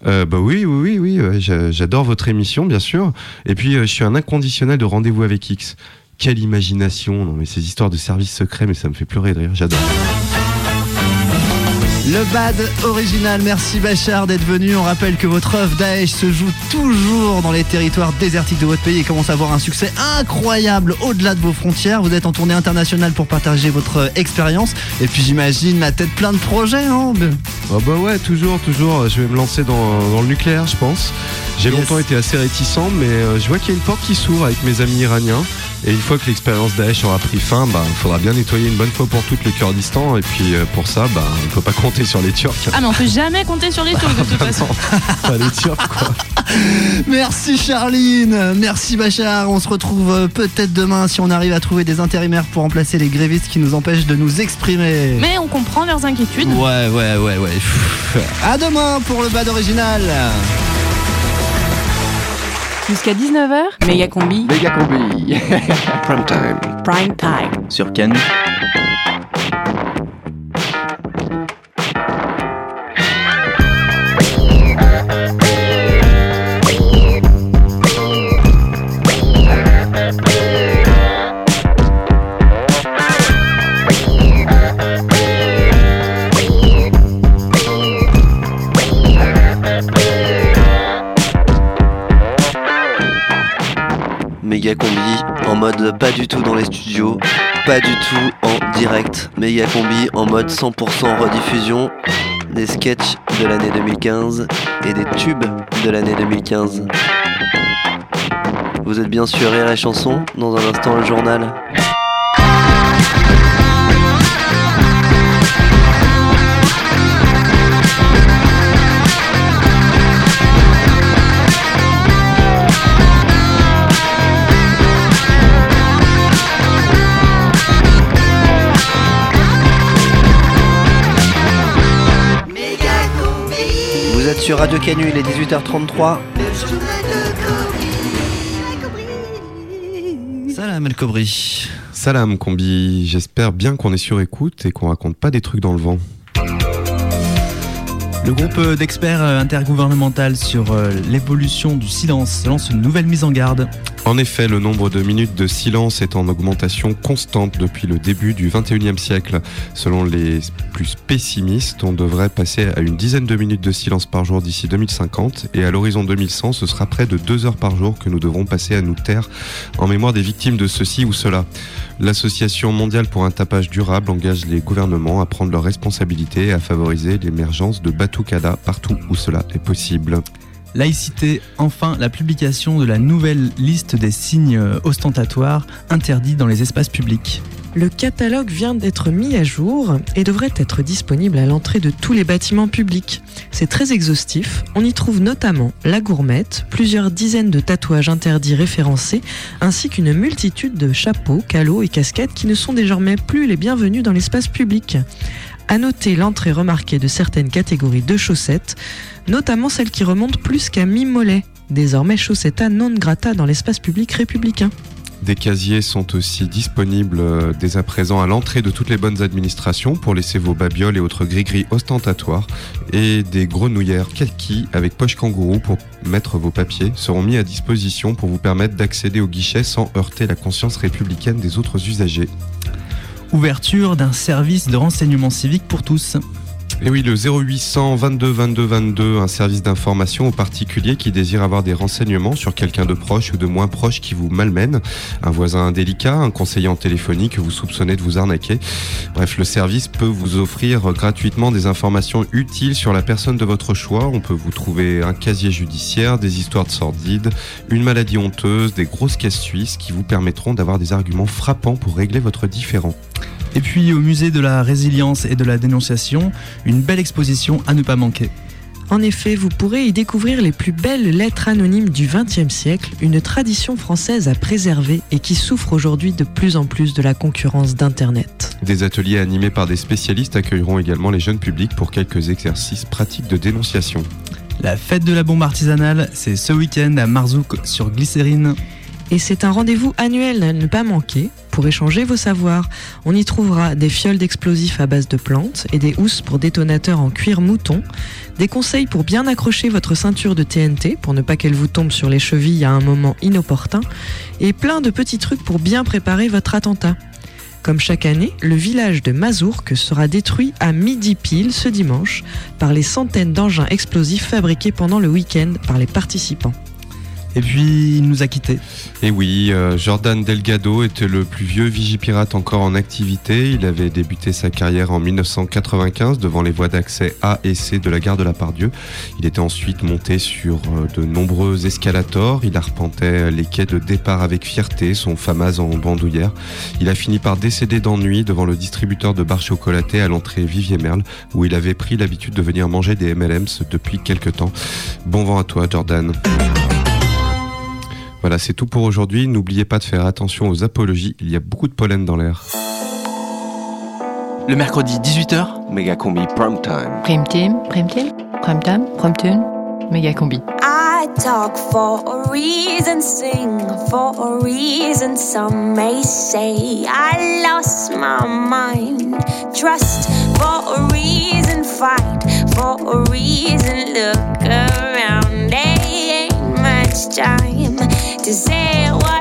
Speaker 17: Euh, bah oui, oui, oui, oui. J'adore votre émission, bien sûr. Et puis, euh, je suis un inconditionnel de rendez-vous avec X. Quelle imagination Non, mais ces histoires de services secrets, mais ça me fait pleurer de rire. J'adore.
Speaker 15: Le bad original, merci Bachar d'être venu. On rappelle que votre œuvre Daesh se joue toujours dans les territoires désertiques de votre pays et commence à avoir un succès incroyable au-delà de vos frontières. Vous êtes en tournée internationale pour partager votre euh, expérience. Et puis j'imagine la tête plein de projets, hein
Speaker 17: Ah bah ouais, toujours, toujours. Je vais me lancer dans, dans le nucléaire, je pense. J'ai longtemps été assez réticent, mais euh, je vois qu'il y a une porte qui s'ouvre avec mes amis iraniens. Et une fois que l'expérience Daesh aura pris fin, bah, il faudra bien nettoyer une bonne fois pour toutes le Kurdistan. Et puis euh, pour ça, bah, on peut pas compter sur les Turcs.
Speaker 24: Ah, mais on peut jamais compter sur les Turcs de toute façon.
Speaker 17: Pas les Turcs, quoi.
Speaker 15: Merci Charline, merci Bachar. On se retrouve euh, peut-être demain si on arrive à trouver des intérimaires pour remplacer les grévistes qui nous empêchent de nous exprimer.
Speaker 24: Mais on comprend leurs inquiétudes.
Speaker 15: Ouais, ouais, ouais, ouais. À demain pour le bad original.
Speaker 20: Jusqu'à 19h, Méga Combi.
Speaker 5: Méga combi. Prime time.
Speaker 20: Prime time.
Speaker 5: Sur Cannes. Pas du tout dans les studios, pas du tout en direct. Méga combi en mode 100% rediffusion des sketchs de l'année 2015 et des tubes de l'année 2015. Vous êtes bien sûr rire et chanson, dans un instant le journal. Sur Radio Canu, il est 18h33.
Speaker 15: Salam El Kobri.
Speaker 17: Salam Combi, j'espère bien qu'on est sur écoute et qu'on raconte pas des trucs dans le vent.
Speaker 14: Le groupe euh, d'experts euh, intergouvernemental sur euh, l'évolution du silence lance une nouvelle mise en garde.
Speaker 17: En effet, le nombre de minutes de silence est en augmentation constante depuis le début du 21e siècle. Selon les plus pessimistes, on devrait passer à une dizaine de minutes de silence par jour d'ici 2050 et à l'horizon 2100, ce sera près de deux heures par jour que nous devrons passer à nous taire en mémoire des victimes de ceci ou cela. L'Association mondiale pour un tapage durable engage les gouvernements à prendre leurs responsabilités et à favoriser l'émergence de Batucada partout où cela est possible.
Speaker 14: Laïcité, enfin la publication de la nouvelle liste des signes ostentatoires interdits dans les espaces publics.
Speaker 25: Le catalogue vient d'être mis à jour et devrait être disponible à l'entrée de tous les bâtiments publics. C'est très exhaustif, on y trouve notamment la gourmette, plusieurs dizaines de tatouages interdits référencés, ainsi qu'une multitude de chapeaux, calots et casquettes qui ne sont désormais plus les bienvenus dans l'espace public. À noter l'entrée remarquée de certaines catégories de chaussettes, notamment celles qui remontent plus qu'à mi-mollet, désormais chaussetta non grata dans l'espace public républicain.
Speaker 17: Des casiers sont aussi disponibles euh, dès à présent à l'entrée de toutes les bonnes administrations pour laisser vos babioles et autres gris-gris ostentatoires. Et des grenouillères kaki avec poche kangourou pour mettre vos papiers seront mis à disposition pour vous permettre d'accéder au guichet sans heurter la conscience républicaine des autres usagers.
Speaker 14: Ouverture d'un service de renseignement civique pour tous.
Speaker 17: Et oui, le 0800 22 22 22, un service d'information aux particuliers qui désirent avoir des renseignements sur quelqu'un de proche ou de moins proche qui vous malmène, un voisin indélicat, un conseiller en téléphonie que vous soupçonnez de vous arnaquer. Bref, le service peut vous offrir gratuitement des informations utiles sur la personne de votre choix. On peut vous trouver un casier judiciaire, des histoires de sordides, une maladie honteuse, des grosses caisses suisses qui vous permettront d'avoir des arguments frappants pour régler votre différend.
Speaker 26: Et puis au musée de la résilience et de la dénonciation, une belle exposition à ne pas manquer.
Speaker 25: En effet, vous pourrez y découvrir les plus belles lettres anonymes du XXe siècle, une tradition française à préserver et qui souffre aujourd'hui de plus en plus de la concurrence d'Internet.
Speaker 17: Des ateliers animés par des spécialistes accueilleront également les jeunes publics pour quelques exercices pratiques de dénonciation.
Speaker 26: La fête de la bombe artisanale, c'est ce week-end à Marzouk sur Glycérine.
Speaker 25: Et c'est un rendez-vous annuel à ne pas manquer pour échanger vos savoirs. On y trouvera des fioles d'explosifs à base de plantes et des housses pour détonateurs en cuir mouton, des conseils pour bien accrocher votre ceinture de TNT pour ne pas qu'elle vous tombe sur les chevilles à un moment inopportun, et plein de petits trucs pour bien préparer votre attentat. Comme chaque année, le village de Mazourque sera détruit à midi pile ce dimanche par les centaines d'engins explosifs fabriqués pendant le week-end par les participants.
Speaker 26: Et puis il nous a quittés.
Speaker 17: Et oui, euh, Jordan Delgado était le plus vieux vigipirate encore en activité. Il avait débuté sa carrière en 1995 devant les voies d'accès A et C de la gare de la Pardieu. Il était ensuite monté sur euh, de nombreux escalators. Il arpentait les quais de départ avec fierté, son famas en bandoulière. Il a fini par décéder d'ennui devant le distributeur de barres chocolatées à l'entrée Vivier Merle, où il avait pris l'habitude de venir manger des MLMs depuis quelques temps. Bon vent à toi, Jordan. Voilà, c'est tout pour aujourd'hui. N'oubliez pas de faire attention aux apologies. Il y a beaucoup de pollen dans l'air.
Speaker 21: Le mercredi 18h,
Speaker 5: Méga combi prime time.
Speaker 2: Prime team, prime team, prime time, prime tune, méga combi.
Speaker 1: I talk for a reason, sing for a reason. Some may say I lost my mind. Trust for a reason, fight for a reason. Look around, there ain't much time to say what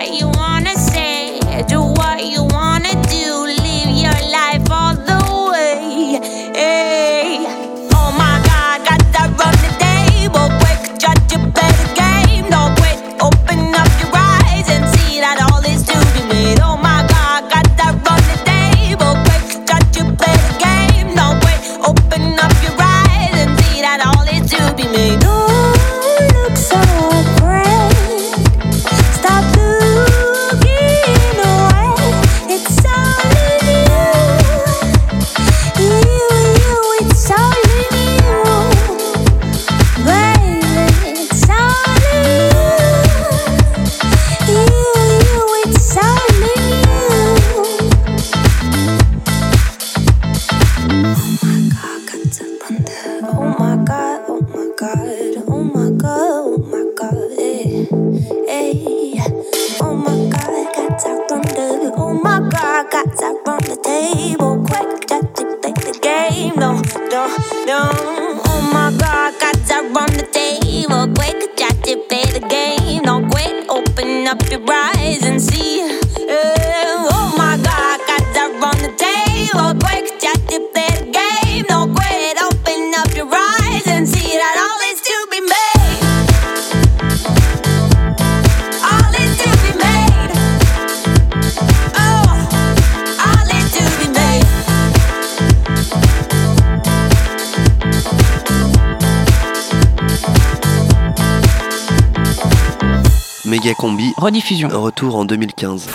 Speaker 20: Rediffusion.
Speaker 5: Retour en 2015.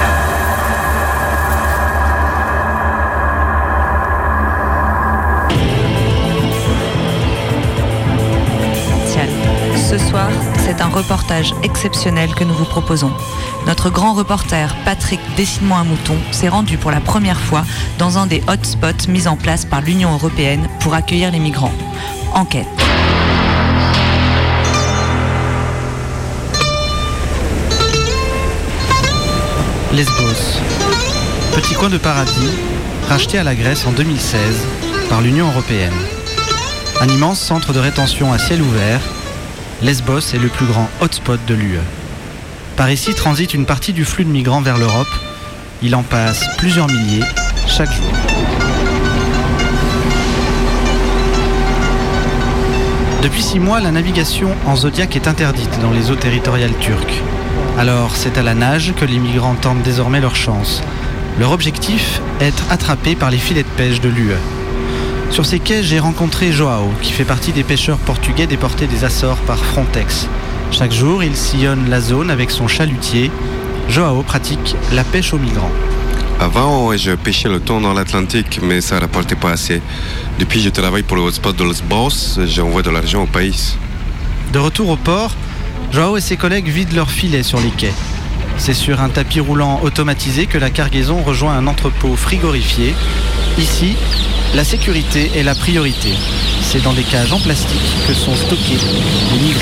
Speaker 18: Ce soir, c'est un reportage exceptionnel que nous vous proposons. Notre grand reporter, Patrick Dessine-moi un mouton, s'est rendu pour la première fois dans un des hotspots mis en place par l'Union européenne pour accueillir les migrants. Enquête.
Speaker 16: Lesbos. Petit coin de paradis, racheté à la Grèce en 2016 par l'Union européenne. Un immense centre de rétention à ciel ouvert, Lesbos est le plus grand hotspot de l'UE. Par ici transite une partie du flux de migrants vers l'Europe. Il en passe plusieurs milliers chaque jour. Depuis six mois, la navigation en Zodiac est interdite dans les eaux territoriales turques. Alors, c'est à la nage que les migrants tentent désormais leur chance. Leur objectif Être attrapés par les filets de pêche de l'UE. Sur ces quais, j'ai rencontré Joao, qui fait partie des pêcheurs portugais déportés des Açores par Frontex. Chaque jour, il sillonne la zone avec son chalutier. Joao pratique la pêche aux migrants.
Speaker 17: Avant, je pêchais le thon dans l'Atlantique, mais ça rapportait pas assez. Depuis, je travaille pour le hotspot de Lesbos, j'envoie de l'argent au pays.
Speaker 16: De retour au port, Joao et ses collègues vident leurs filets sur les quais. C'est sur un tapis roulant automatisé que la cargaison rejoint un entrepôt frigorifié. Ici, la sécurité est la priorité. C'est dans des cages en plastique que sont stockés les migrants.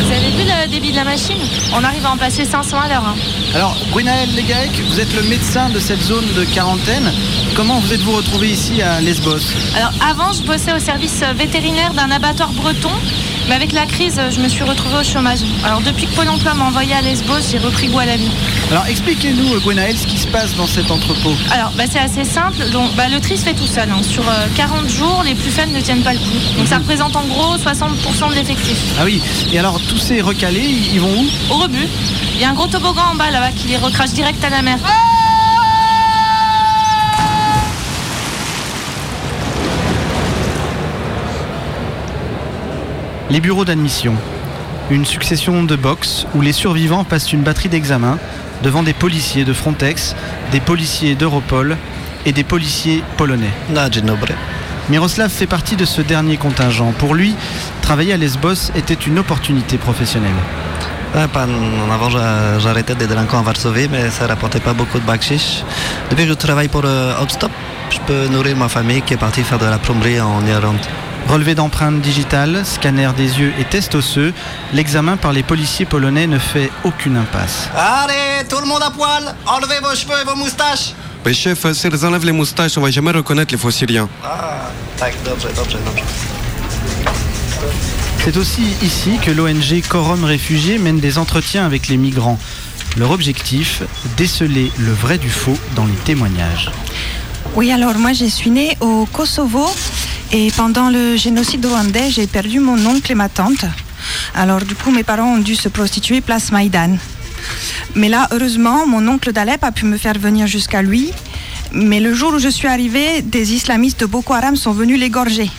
Speaker 24: Vous avez vu le débit de la machine On arrive à en passer 500 à l'heure. hein.
Speaker 16: Alors, Gwenaël Legaec, vous êtes le médecin de cette zone de quarantaine. Comment vous êtes-vous retrouvé ici à Lesbos?
Speaker 24: Alors avant, je bossais au service vétérinaire d'un abattoir breton, mais avec la crise, euh, je me suis retrouvée au chômage. Alors depuis que Pôle emploi m'a envoyé à Lesbos, j'ai repris goût à la vie.
Speaker 16: Alors, expliquez-nous, Gwenaël, ce qui se passe dans cet entrepôt.
Speaker 24: Alors bah, c'est assez simple, donc bah, le tri se fait tout seul. hein. Sur euh, 40 jours, les plus faibles ne tiennent pas le coup. Donc ça représente en gros 60% de l'effectif.
Speaker 16: Ah oui, et alors tous ces recalés, ils ils vont où?
Speaker 24: Au rebut, il y a un gros toboggan en bas là-bas qui les recrache direct à la mer.
Speaker 16: Les bureaux d'admission. Une succession de box où les survivants passent une batterie d'examen devant des policiers de Frontex, des policiers d'Europol et des policiers polonais. Miroslav fait partie de ce dernier contingent. Pour lui, travailler à Lesbos était une opportunité professionnelle.
Speaker 15: En avant, j'a- j'arrêtais des délinquants à Varsovie, mais ça rapportait pas beaucoup de bakchich. Depuis que je travaille pour euh, Outstop, je peux nourrir ma famille qui est partie faire de la plomberie en Irlande.
Speaker 16: Relevé d'empreintes digitales, scanner des yeux et test osseux, l'examen par les policiers polonais ne fait aucune impasse.
Speaker 15: Allez, tout le monde à poil Enlevez vos cheveux et vos moustaches
Speaker 17: Mais chef, s'ils enlèvent les moustaches, on va jamais reconnaître les faux syriens.
Speaker 15: Ah, tak, dobrze, dobrze, dobrze.
Speaker 16: C'est aussi ici que l'ONG Corum Réfugiés mène des entretiens avec les migrants. Leur objectif, déceler le vrai du faux dans les témoignages.
Speaker 23: Oui, alors moi je suis née au Kosovo et pendant le génocide rwandais, j'ai perdu mon oncle et ma tante. Alors du coup, mes parents ont dû se prostituer place Maïdan. Mais là, heureusement, mon oncle d'Alep a pu me faire venir jusqu'à lui. Mais le jour où je suis arrivée, des islamistes de Boko Haram sont venus l'égorger.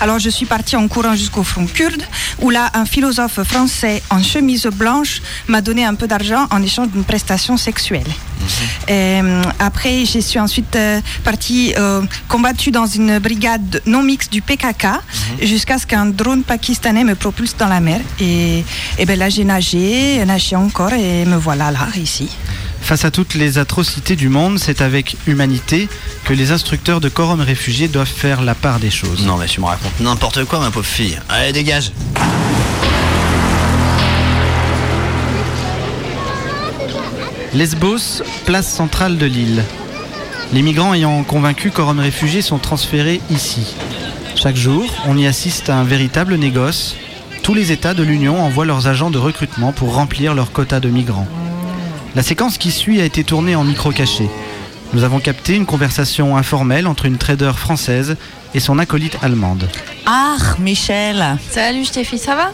Speaker 23: Alors je suis partie en courant jusqu'au front kurde, où là, un philosophe français en chemise blanche m'a donné un peu d'argent en échange d'une prestation sexuelle. Et, euh, après, je suis ensuite euh, partie euh, combattue dans une brigade non mixte du PKK jusqu'à ce qu'un drone pakistanais me propulse dans la mer. Et, et ben là, j'ai nagé, nagé encore et me voilà là, ici.
Speaker 16: Face à toutes les atrocités du monde, c'est avec humanité que les instructeurs de Corum Réfugiés doivent faire la part des choses.
Speaker 15: Non, mais tu me racontes n'importe quoi, ma pauvre fille. Allez, dégage
Speaker 16: Lesbos, place centrale de l'île. Les migrants ayant convaincu Corum Réfugiés sont transférés ici. Chaque jour, on y assiste à un véritable négoce. Tous les États de l'Union envoient leurs agents de recrutement pour remplir leur quota de migrants. La séquence qui suit a été tournée en micro caché. Nous avons capté une conversation informelle entre une trader française et son acolyte allemande.
Speaker 18: Ah, Michel.
Speaker 24: Salut Stéphie, ça va?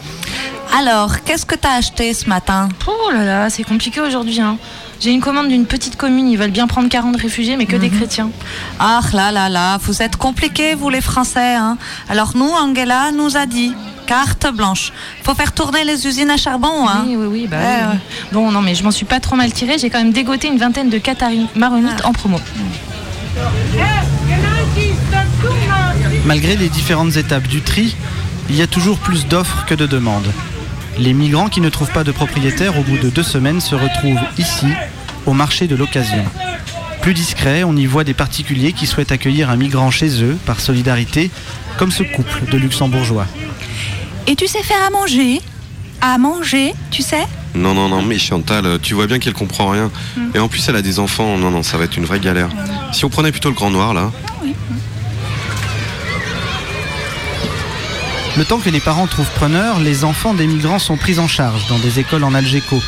Speaker 18: Alors, qu'est-ce que t'as acheté ce matin?
Speaker 24: Oh là là, c'est compliqué aujourd'hui. Hein. J'ai une commande d'une petite commune, ils veulent bien prendre 40 réfugiés, mais que des chrétiens.
Speaker 18: Ah là là là, vous êtes compliqués, vous les Français. Hein. Alors nous, Angela nous a dit, carte blanche, faut faire tourner les usines à charbon. Hein.
Speaker 24: Oui, oui, oui. Bah,
Speaker 18: Ouais,
Speaker 24: oui, oui.
Speaker 18: ouais.
Speaker 24: Bon, non, mais je m'en suis pas trop mal tirée. J'ai quand même dégoté une vingtaine de Qataris maronites en promo.
Speaker 16: Malgré les différentes étapes du tri, il y a toujours plus d'offres que de demandes. Les migrants qui ne trouvent pas de propriétaire au bout de deux semaines se retrouvent ici, au marché de l'occasion. Plus discret, on y voit des particuliers qui souhaitent accueillir un migrant chez eux par solidarité, comme ce couple de luxembourgeois.
Speaker 23: Et tu sais faire à manger? À manger, tu sais?
Speaker 17: Non, non, non, mais Chantal, tu vois bien qu'elle comprend rien. Et en plus, elle a des enfants. Non, non, ça va être une vraie galère. Si on prenait plutôt le grand noir, là.
Speaker 16: Le temps que les parents trouvent preneur, les enfants des migrants sont pris en charge dans des écoles en Algéco.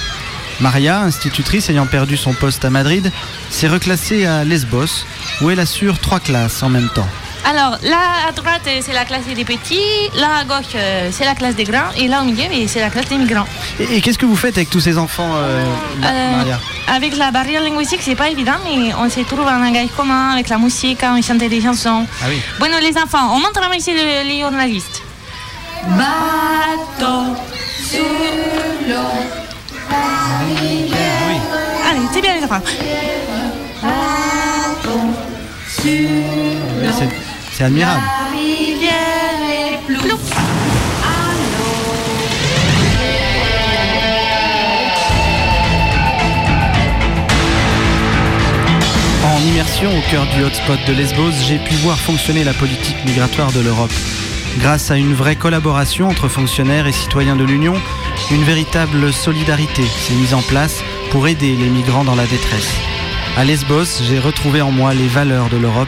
Speaker 16: Maria, institutrice ayant perdu son poste à Madrid, s'est reclassée à Lesbos, où elle assure trois classes en même temps.
Speaker 24: Alors, là à droite, euh, c'est la classe des petits, là à gauche, euh, c'est la classe des grands, et là au milieu, mais c'est la classe des migrants.
Speaker 16: Et, et qu'est-ce que vous faites avec tous ces enfants, euh,
Speaker 24: Euh,
Speaker 16: Maria?
Speaker 24: avec la barrière linguistique, c'est pas évident, mais on se trouve en langage commun avec la musique, on chante des chansons.
Speaker 16: Ah oui.
Speaker 24: Bueno, les enfants, on montre ici le- les journalistes. Bateau sur l'eau. Allez, c'est bien les enfants.
Speaker 16: C'est- C'est admirable.
Speaker 24: Plouf.
Speaker 16: En immersion au cœur du hotspot de Lesbos, j'ai pu voir fonctionner la politique migratoire de l'Europe. Grâce à une vraie collaboration entre fonctionnaires et citoyens de l'Union, une véritable solidarité s'est mise en place pour aider les migrants dans la détresse. À Lesbos, j'ai retrouvé en moi les valeurs de l'Europe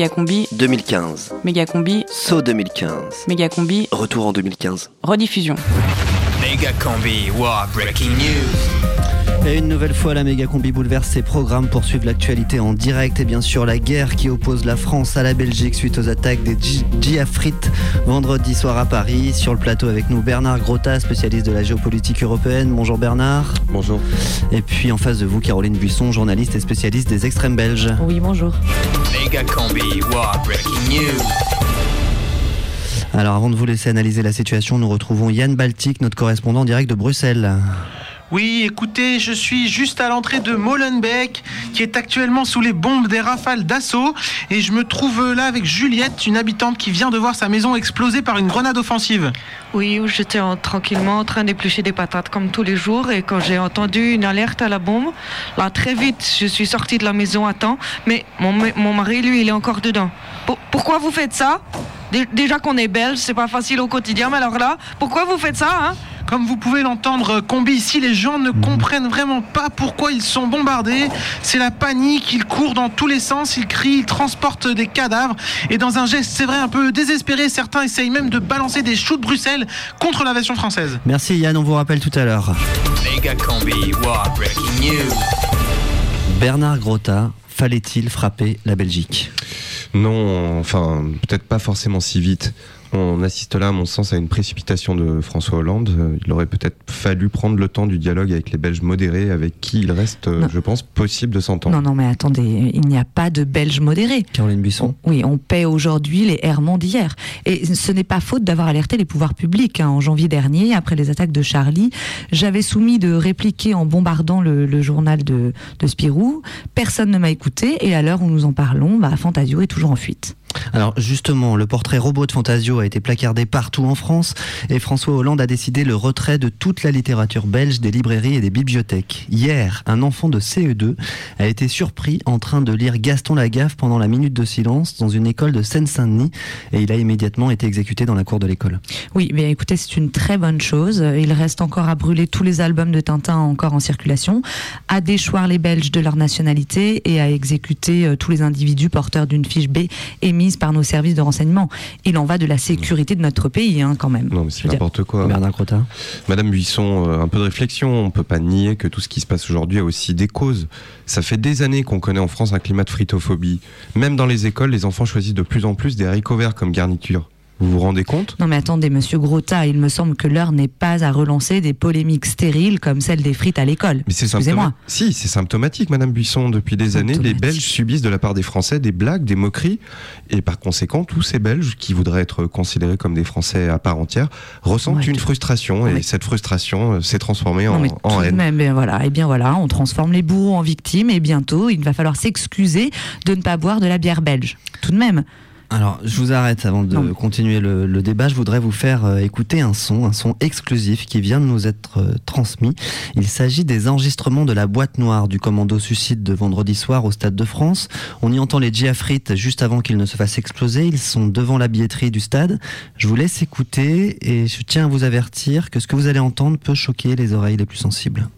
Speaker 20: Méga combi,
Speaker 5: 2015.
Speaker 20: méga combi,
Speaker 5: Saut 2015.
Speaker 20: méga combi,
Speaker 5: Retour en 2015.
Speaker 20: rediffusion.
Speaker 27: Wow, breaking news.
Speaker 15: Et une nouvelle fois, la méga combi bouleverse ses programmes pour suivre l'actualité en direct et bien sûr la guerre qui oppose la France à la Belgique suite aux attaques des dji- djihadistes vendredi soir à Paris. Sur le plateau avec nous Bernard Grotta, spécialiste de la géopolitique européenne. Bonjour Bernard.
Speaker 17: Bonjour.
Speaker 15: Et puis en face de vous, Caroline Buisson, journaliste et spécialiste des extrêmes belges.
Speaker 18: Oui, bonjour.
Speaker 27: Mega Combi, wow, breaking news?
Speaker 15: Alors avant de vous laisser analyser la situation, nous retrouvons Yann Baltic, notre correspondant direct de Bruxelles.
Speaker 21: Oui, écoutez, je suis juste à l'entrée de Molenbeek, qui est actuellement sous les bombes des rafales d'assaut, et je me trouve là avec Juliette, une habitante qui vient de voir sa maison exploser par une grenade offensive.
Speaker 28: Oui, où j'étais en- tranquillement en train d'éplucher des patates comme tous les jours et quand j'ai entendu une alerte à la bombe, là très vite je suis sortie de la maison à temps, mais mon, mon mari lui il est encore dedans. Pour- pourquoi vous faites ça? Dé- Déjà qu'on est belge, c'est pas facile au quotidien, mais alors là, pourquoi vous faites ça hein?
Speaker 21: Comme vous pouvez l'entendre, Combi, ici, les gens ne comprennent vraiment pas pourquoi ils sont bombardés. C'est la panique, ils courent dans tous les sens, ils crient, ils transportent des cadavres. Et dans un geste, c'est vrai, un peu désespéré, certains essayent même de balancer des choux de Bruxelles contre l'aviation française.
Speaker 15: Merci Yann, on vous rappelle tout à l'heure.
Speaker 27: Mega Combi, wow, breaking news.
Speaker 15: Bernard Grotta, fallait-il frapper la Belgique?
Speaker 17: Non, enfin, peut-être pas forcément si vite. On assiste là, à mon sens, à une précipitation de François Hollande. Euh, Il aurait peut-être fallu prendre le temps du dialogue avec les Belges modérés, avec qui il reste, euh,
Speaker 18: Non.
Speaker 17: je pense, possible de s'entendre.
Speaker 18: Non, non, mais attendez, il n'y a pas de Belges modérés.
Speaker 15: Caroline Buisson.
Speaker 18: Oui, on paie aujourd'hui les errements d'hier. Et ce n'est pas faute d'avoir alerté les pouvoirs publics. hein. En janvier dernier, après les attaques de Charlie, j'avais soumis de répliquer en bombardant le, le journal de, de Spirou. Personne ne m'a écouté. Et à l'heure où nous en parlons, bah, Fantasio est toujours en fuite.
Speaker 15: Alors justement, le portrait robot de Fantasio a été placardé partout en France et François Hollande a décidé le retrait de toute la littérature belge des librairies et des bibliothèques. Hier, un enfant de CE2 a été surpris en train de lire Gaston Lagaffe pendant la minute de silence dans une école de Seine-Saint-Denis et il a immédiatement été exécuté dans la cour de l'école.
Speaker 18: Oui, mais écoutez, c'est une très bonne chose. Il reste encore à brûler tous les albums de Tintin encore en circulation, à déchoir les Belges de leur nationalité et à exécuter euh, tous les individus porteurs d'une fiche B émise par nos services de renseignement. Il en va de la sécurité de notre pays, hein, quand même.
Speaker 17: Non, mais c'est n'importe quoi.
Speaker 15: Bernard Crotin.
Speaker 17: Madame Buisson, euh, un peu de réflexion. On peut pas nier que tout ce qui se passe aujourd'hui a aussi des causes. Ça fait des années qu'on connaît en France un climat de fritophobie. Même dans les écoles, les enfants choisissent de plus en plus des haricots verts comme garniture. Vous vous rendez compte?
Speaker 18: Non mais attendez, monsieur Grota, il me semble que l'heure n'est pas à relancer des polémiques stériles comme celle des frites à l'école.
Speaker 17: Mais c'est symptomatique. Si, c'est symptomatique, Madame Buisson. Depuis des années, les Belges subissent de la part des Français des blagues, des moqueries, et par conséquent, tous ces Belges qui voudraient être considérés comme des Français à part entière ressentent
Speaker 18: Ouais,
Speaker 17: une
Speaker 18: tout-
Speaker 17: frustration, et cette frustration euh, s'est transformée
Speaker 18: Non,
Speaker 17: en,
Speaker 18: mais
Speaker 17: en
Speaker 18: tout de
Speaker 17: haine.
Speaker 18: même, eh voilà, et bien voilà, on transforme les bourreaux en victimes et bientôt il va falloir s'excuser de ne pas boire de la bière belge. Tout de même.
Speaker 15: Alors, je vous arrête avant de continuer le, le débat. Je voudrais vous faire euh, écouter un son, un son exclusif qui vient de nous être euh, transmis. Il s'agit des enregistrements de la boîte noire du commando suicide de vendredi soir au Stade de France. On y entend les Giafrites juste avant qu'ils ne se fassent exploser. Ils sont devant la billetterie du stade. Je vous laisse écouter et je tiens à vous avertir que ce que vous allez entendre peut choquer les oreilles les plus sensibles.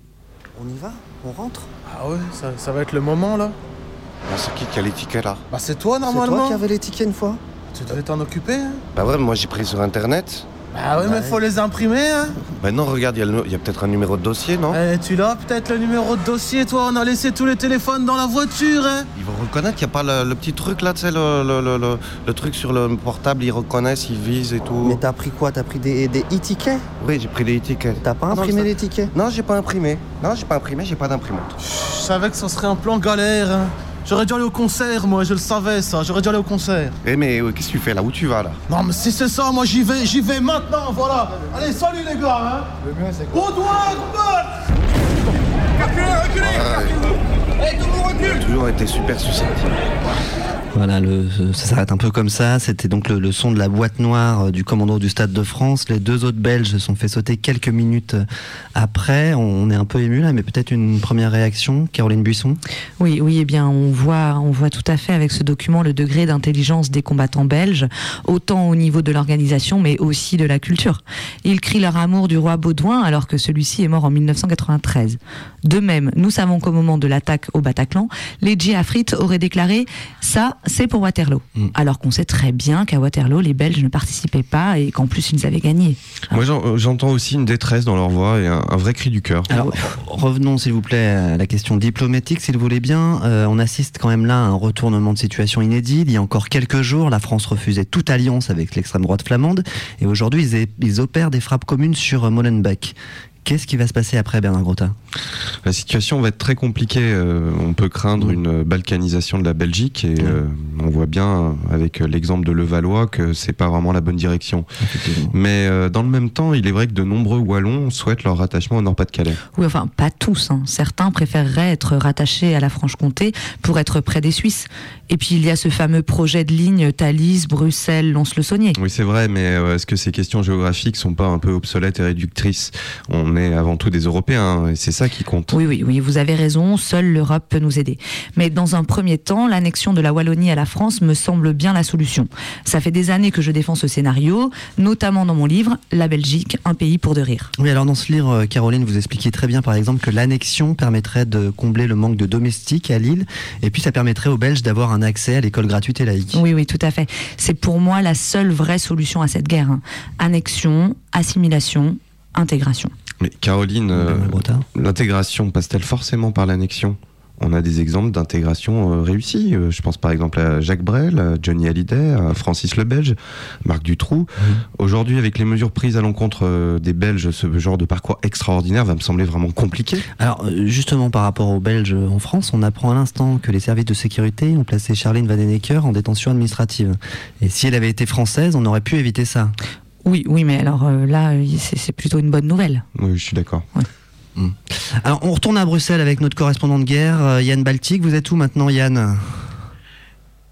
Speaker 16: On y va? On rentre?
Speaker 21: Ah ouais, ça, ça va être le moment là?
Speaker 29: C'est qui qui a les tickets là
Speaker 21: Bah c'est toi
Speaker 16: C'est
Speaker 21: normalement.
Speaker 16: toi qui avais les tickets une fois
Speaker 21: Tu devais t'en occuper. Hein
Speaker 29: Bah ouais, moi j'ai pris sur internet.
Speaker 21: bah ouais, mais faut les imprimer. Hein
Speaker 29: Bah non, regarde, il y a, y peut-être un numéro de dossier, non
Speaker 21: Eh, tu l'as peut-être le numéro de dossier, toi On a laissé tous les téléphones dans la voiture. Hein
Speaker 29: Ils vont reconnaître, il n'y a pas le, le petit truc là, tu sais, le, le, le, le- le truc sur le portable, ils reconnaissent, ils visent et tout.
Speaker 16: Mais t'as pris quoi? T'as pris des, des e-tickets?
Speaker 29: Oui, j'ai pris des tickets.
Speaker 16: T'as pas imprimé les tickets?
Speaker 29: Non, j'ai pas imprimé. Non, j'ai pas imprimé, j'ai pas d'imprimante.
Speaker 21: Je savais que ce serait un plan galère. hein. J'aurais dû aller au concert, moi, je le savais ça. J'aurais dû aller au concert.
Speaker 29: Eh mais euh, qu'est-ce que tu fais là? Où tu vas là?
Speaker 21: Non, mais si c'est ça, moi j'y vais, j'y vais maintenant, voilà. Allez, salut les gars, hein. Le mieux, c'est quoi? Au doigt,
Speaker 29: Toujours été super susceptible.
Speaker 15: Voilà, le, ça s'arrête un peu comme ça. C'était donc le, le son de la boîte noire euh, du commando du Stade de France. Les deux autres Belges se sont fait sauter quelques minutes euh, après. On est un peu ému là, mais peut-être une première réaction, Caroline Buisson?
Speaker 18: Oui, oui, eh bien, on voit, on voit tout à fait avec ce document le degré d'intelligence des combattants belges, autant au niveau de l'organisation, mais aussi de la culture. Ils crient leur amour du roi Baudouin alors que celui-ci est mort en 1993. De même, nous savons qu'au moment de l'attaque au Bataclan, les Djiafrites auraient déclaré ça, c'est pour Waterloo. Alors qu'on sait très bien qu'à Waterloo, les Belges ne participaient pas et qu'en plus ils avaient gagné.
Speaker 17: Moi, euh, j'entends aussi une détresse dans leur voix et un, un vrai cri du cœur.
Speaker 15: Alors, revenons s'il vous plaît à la question diplomatique, s'il vous voulez bien. Euh, on assiste quand même là à un retournement de situation inédit. Il y a encore quelques jours, la France refusait toute alliance avec l'extrême droite flamande, et aujourd'hui, ils opèrent des frappes communes sur euh, Molenbeek. Qu'est-ce qui va se passer après, Bernard Grotta?
Speaker 17: La situation va être très compliquée. euh, on peut craindre une balkanisation de la Belgique et euh, on voit bien euh, avec l'exemple de Levallois que c'est pas vraiment la bonne direction. Mais dans le même temps, il est vrai que de nombreux Wallons souhaitent leur rattachement au Nord-Pas-de-Calais.
Speaker 18: Oui, enfin, pas tous. hein. Certains préféreraient être rattachés à la Franche-Comté pour être près des Suisses. Et puis, il y a ce fameux projet de ligne Thalys, Bruxelles, Lons-le-Saunier.
Speaker 17: Oui, c'est vrai, mais euh, est-ce que ces questions géographiques sont pas un peu obsolètes et réductrices? On est avant tout des Européens et c'est ça qui compte.
Speaker 18: Oui, oui, oui, vous avez raison, seule l'Europe peut nous aider. Mais dans un premier temps, l'annexion de la Wallonie à la France me semble bien la solution. Ça fait des années que je défends ce scénario, notamment dans mon livre La Belgique, un pays pour de rire.
Speaker 15: Oui, alors dans ce livre, euh, Caroline, vous expliquez très bien, par exemple, que l'annexion permettrait de combler le manque de domestiques à Lille, et puis ça permettrait aux Belges d'avoir un accès à l'école gratuite et laïque.
Speaker 18: Oui, oui, tout à fait. C'est pour moi la seule vraie solution à cette guerre. hein. Annexion, assimilation, intégration.
Speaker 17: Mais Caroline, euh, l'intégration passe-t-elle forcément par l'annexion? On a des exemples d'intégration euh, réussie. Euh, je pense par exemple à Jacques Brel, à Johnny Hallyday, à Francis le Belge, Marc Dutroux. Aujourd'hui, avec les mesures prises à l'encontre euh, des Belges, ce genre de parcours extraordinaire va me sembler vraiment compliqué.
Speaker 15: Alors, justement, par rapport aux Belges en France, on apprend à l'instant que les services de sécurité ont placé Charline Vadenecker en détention administrative. Et si elle avait été française, on aurait pu éviter ça.
Speaker 18: Oui, oui, mais alors euh, là, c'est c'est plutôt une bonne nouvelle.
Speaker 17: Oui, je suis d'accord.
Speaker 15: Hmm. Alors, on retourne à Bruxelles avec notre correspondant de guerre, euh, Yann Baltic. Vous êtes où maintenant, Yann?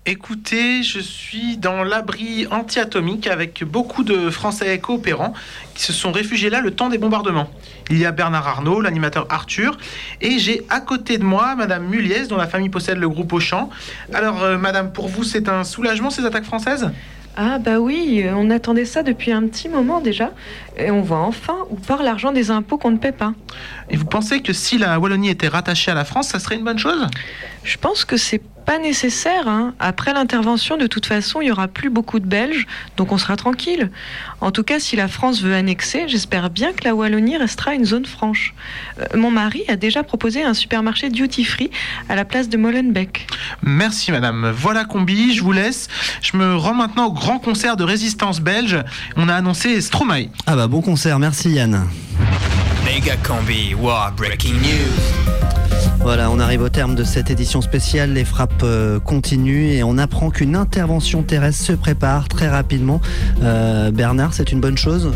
Speaker 21: Écoutez, je suis dans l'abri anti-atomique avec beaucoup de Français coopérants qui se sont réfugiés là le temps des bombardements. Il y a Bernard Arnault, l'animateur Arthur, et j'ai à côté de moi Madame Muliez, dont la famille possède le groupe Auchan. Alors, euh, Madame, pour vous, c'est un soulagement ces attaques françaises?
Speaker 28: Ah bah oui, on attendait ça depuis un petit moment déjà. Et on voit enfin où part l'argent des impôts qu'on ne paie pas.
Speaker 21: Et vous pensez que si la Wallonie était rattachée à la France, ça serait une bonne chose?
Speaker 28: Je pense que c'est pas nécessaire. hein. Après l'intervention, de toute façon, il y aura plus beaucoup de Belges, donc on sera tranquille. En tout cas, si la France veut annexer, j'espère bien que la Wallonie restera une zone franche. Euh, mon mari a déjà proposé un supermarché duty-free à la place de Molenbeek.
Speaker 21: Merci Madame. Voilà Combi, je vous laisse. Je me rends maintenant au grand concert de résistance belge. On a annoncé Stromae.
Speaker 15: Ah bah bon concert, merci Yann.
Speaker 27: Mega Combi War Breaking News.
Speaker 15: Voilà, on arrive au terme de cette édition spéciale. Les frappes euh, continuent et on apprend qu'une intervention terrestre se prépare très rapidement. Euh, Bernard, c'est une bonne chose?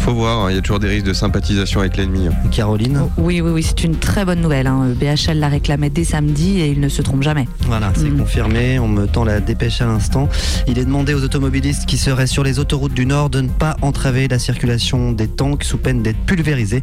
Speaker 17: Faut voir, hein, il y a toujours des risques de sympathisation avec l'ennemi. hein.
Speaker 15: Caroline
Speaker 18: Oui, oui, oui, c'est une très bonne nouvelle. hein. BHL l'a réclamé dès samedi et il ne se trompe jamais.
Speaker 15: Voilà, c'est confirmé. On me tend la dépêche à l'instant. Il est demandé aux automobilistes qui seraient sur les autoroutes du Nord de ne pas entraver la circulation des tanks sous peine d'être pulvérisés.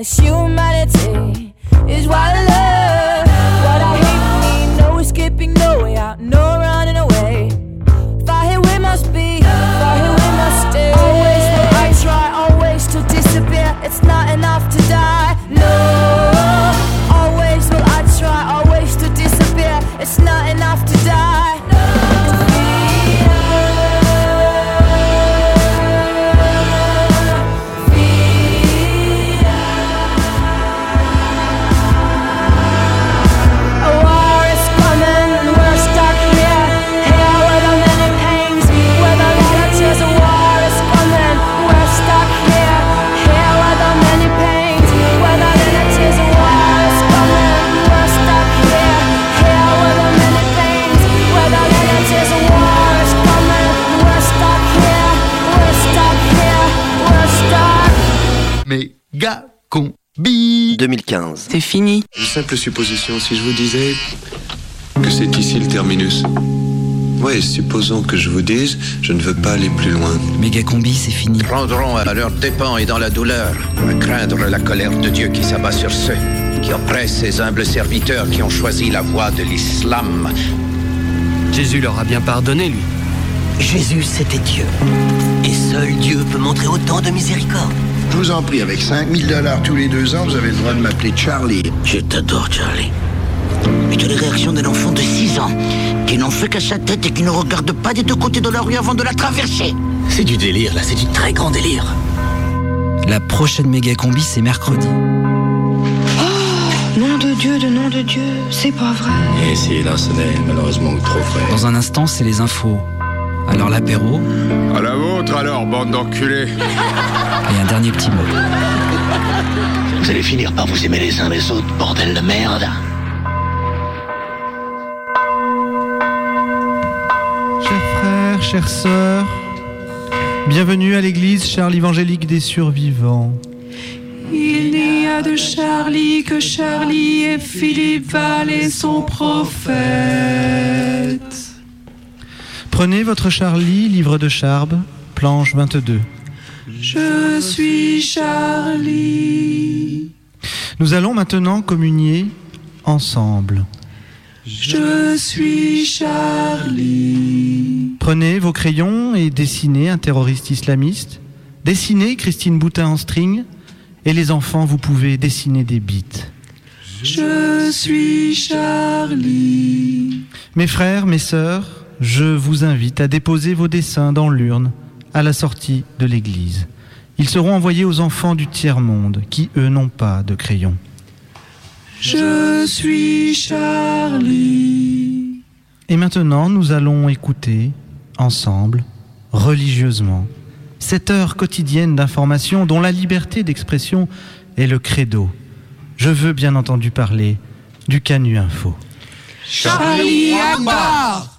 Speaker 30: This humanity is what I love, what I hate. Me, no escaping, no way
Speaker 5: 2015.
Speaker 23: C'est fini.
Speaker 29: Une simple supposition, si je vous disais que c'est ici le terminus. Oui, supposons que je vous dise, je ne veux pas aller plus loin.
Speaker 15: Méga combi, c'est fini.
Speaker 27: Prendront à leur dépens et dans la douleur à craindre la colère de Dieu qui s'abat sur ceux qui oppressent ces humbles serviteurs qui ont choisi la voie de l'islam.
Speaker 31: Jésus leur a bien pardonné, lui.
Speaker 32: Jésus, c'était Dieu. Et seul Dieu peut montrer autant de miséricorde.
Speaker 33: Je vous en prie, avec 5000 dollars tous les deux ans, vous avez le droit de m'appeler Charlie.
Speaker 32: Je t'adore, Charlie. Mais tu as les réactions d'un enfant de 6 ans, qui n'en fait qu'à sa tête et qui ne regarde pas des deux côtés de la rue avant de la traverser. C'est du délire, là, c'est du très grand délire.
Speaker 15: La prochaine méga combi, c'est mercredi.
Speaker 34: Nom de Dieu, de nom de Dieu, c'est pas vrai.
Speaker 29: Et si là, ce n'est malheureusement que trop vrai.
Speaker 15: Dans un instant, c'est les infos. Alors l'apéro
Speaker 29: À la vôtre alors, bande d'enculés
Speaker 15: et un dernier petit mot.
Speaker 32: Vous allez finir par vous aimer les uns les autres, bordel de merde.
Speaker 16: Chers frères, chères sœurs, bienvenue à l'église Charles évangélique des survivants.
Speaker 30: Il n'y a de Charlie que Charlie et Philippe Val et son prophète.
Speaker 16: Prenez votre Charlie, livre de Charbe, planche 22.
Speaker 1: Je suis Charlie.
Speaker 16: Nous allons maintenant communier ensemble.
Speaker 1: Je suis Charlie.
Speaker 16: Prenez vos crayons et dessinez un terroriste islamiste. Dessinez Christine Boutin en string. Et les enfants, vous pouvez dessiner des bites.
Speaker 1: Je suis Charlie.
Speaker 16: Mes frères, mes sœurs, je vous invite à déposer vos dessins dans l'urne à la sortie de l'église. Ils seront envoyés aux enfants du tiers-monde qui, eux, n'ont pas de crayon.
Speaker 1: Je suis Charlie.
Speaker 16: Et maintenant, nous allons écouter, ensemble, religieusement, cette heure quotidienne d'information dont la liberté d'expression est le credo. Je veux bien entendu parler du Canu Info.
Speaker 1: Charlie Akbar.